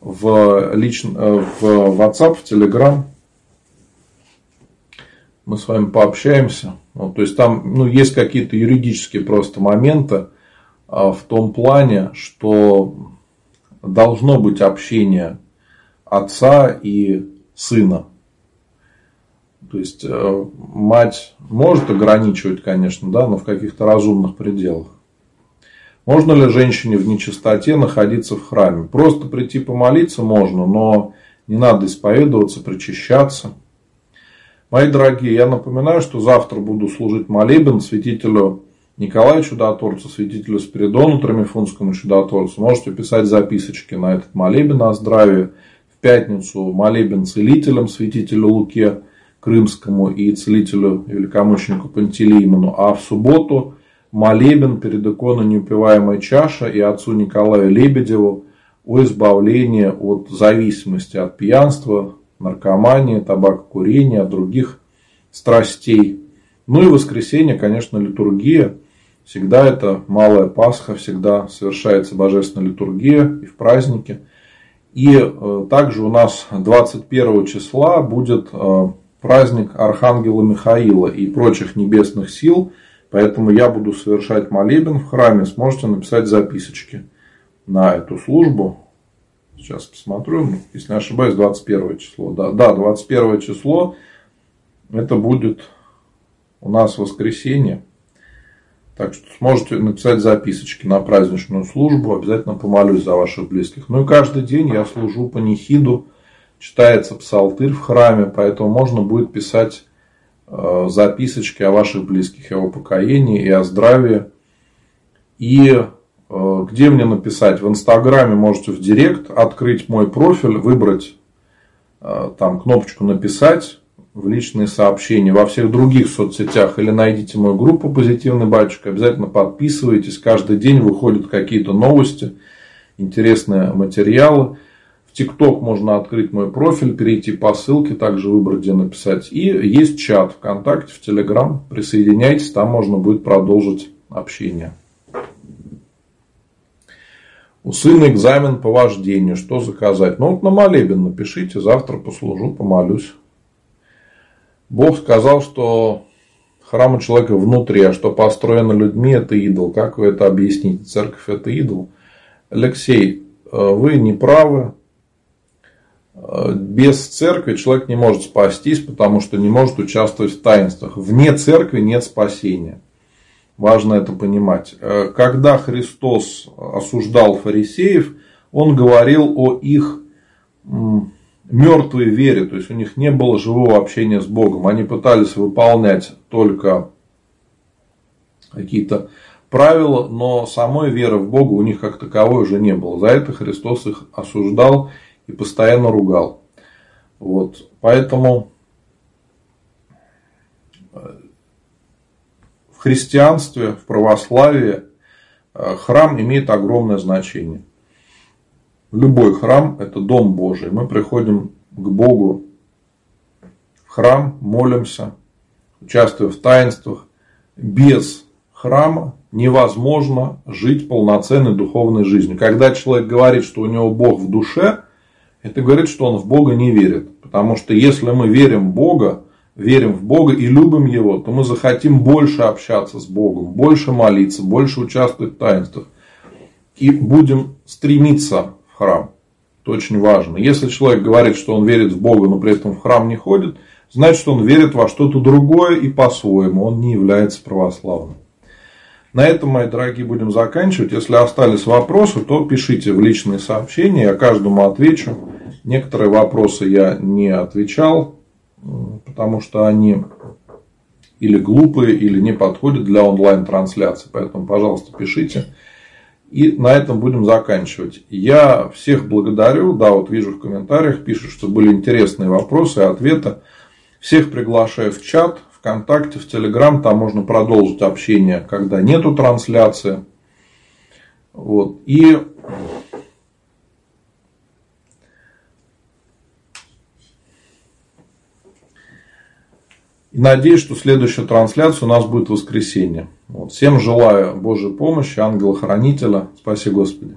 в, лич... Э, в WhatsApp, в Telegram. Мы с вами пообщаемся. Вот, то есть там ну, есть какие-то юридические просто моменты а, в том плане, что должно быть общение отца и сына. То есть э, мать может ограничивать, конечно, да, но в каких-то разумных пределах. Можно ли женщине в нечистоте находиться в храме? Просто прийти помолиться можно, но не надо исповедоваться, причащаться. Мои дорогие, я напоминаю, что завтра буду служить молебен святителю Николаю Чудотворцу, святителю Спиридону Тромифунскому Чудотворцу. Можете писать записочки на этот молебен о здравии пятницу молебен целителям, святителю Луке Крымскому и целителю великомученику Пантелеймону, а в субботу молебен перед иконой неупиваемой чаша и отцу Николаю Лебедеву о избавлении от зависимости от пьянства, наркомании, табакокурения, от других страстей. Ну и воскресенье, конечно, литургия. Всегда это малая Пасха, всегда совершается божественная литургия и в празднике – и э, также у нас 21 числа будет э, праздник Архангела Михаила и прочих небесных сил. Поэтому я буду совершать молебен в храме. Сможете написать записочки на эту службу. Сейчас посмотрю. Если не ошибаюсь, 21 число. Да, да 21 число. Это будет у нас воскресенье. Так что сможете написать записочки на праздничную службу. Обязательно помолюсь за ваших близких. Ну и каждый день я служу по нехиду. Читается псалтырь в храме. Поэтому можно будет писать э, записочки о ваших близких, о покоении, и о здравии. И э, где мне написать? В Инстаграме можете в Директ открыть мой профиль, выбрать э, там кнопочку «Написать» в личные сообщения во всех других соцсетях или найдите мою группу «Позитивный батюшка». Обязательно подписывайтесь. Каждый день выходят какие-то новости, интересные материалы. В ТикТок можно открыть мой профиль, перейти по ссылке, также выбрать, где написать. И есть чат ВКонтакте, в Телеграм. Присоединяйтесь, там можно будет продолжить общение. У сына экзамен по вождению. Что заказать? Ну, вот на молебен напишите. Завтра послужу, помолюсь. Бог сказал, что храм у человека внутри, а что построено людьми, это идол. Как вы это объясните? Церковь это идол. Алексей, э, вы не правы. Э, без церкви человек не может спастись, потому что не может участвовать в таинствах. Вне церкви нет спасения. Важно это понимать. Э, когда Христос осуждал фарисеев, он говорил о их мертвой вере, то есть у них не было живого общения с Богом. Они пытались выполнять только какие-то правила, но самой веры в Бога у них как таковой уже не было. За это Христос их осуждал и постоянно ругал. Вот. Поэтому э, в христианстве, в православии э, храм имеет огромное значение. Любой храм – это дом Божий. Мы приходим к Богу в храм, молимся, участвуя в таинствах. Без храма невозможно жить полноценной духовной жизнью. Когда человек говорит, что у него Бог в душе, это говорит, что он в Бога не верит. Потому что если мы верим в Бога, верим в Бога и любим Его, то мы захотим больше общаться с Богом, больше молиться, больше участвовать в таинствах. И будем стремиться храм. Это очень важно. Если человек говорит, что он верит в Бога, но при этом в храм не ходит, значит, что он верит во что-то другое и по-своему. Он не является православным. На этом, мои дорогие, будем заканчивать. Если остались вопросы, то пишите в личные сообщения, я каждому отвечу. Некоторые вопросы я не отвечал, потому что они или глупые, или не подходят для онлайн-трансляции. Поэтому, пожалуйста, пишите. И на этом будем заканчивать. Я всех благодарю. Да, вот вижу в комментариях, пишут, что были интересные вопросы и ответы. Всех приглашаю в чат, ВКонтакте, в Телеграм. Там можно продолжить общение, когда нету трансляции. Вот. И надеюсь, что следующая трансляция у нас будет в воскресенье. Вот. Всем желаю Божьей помощи, ангела-хранителя. Спаси Господи.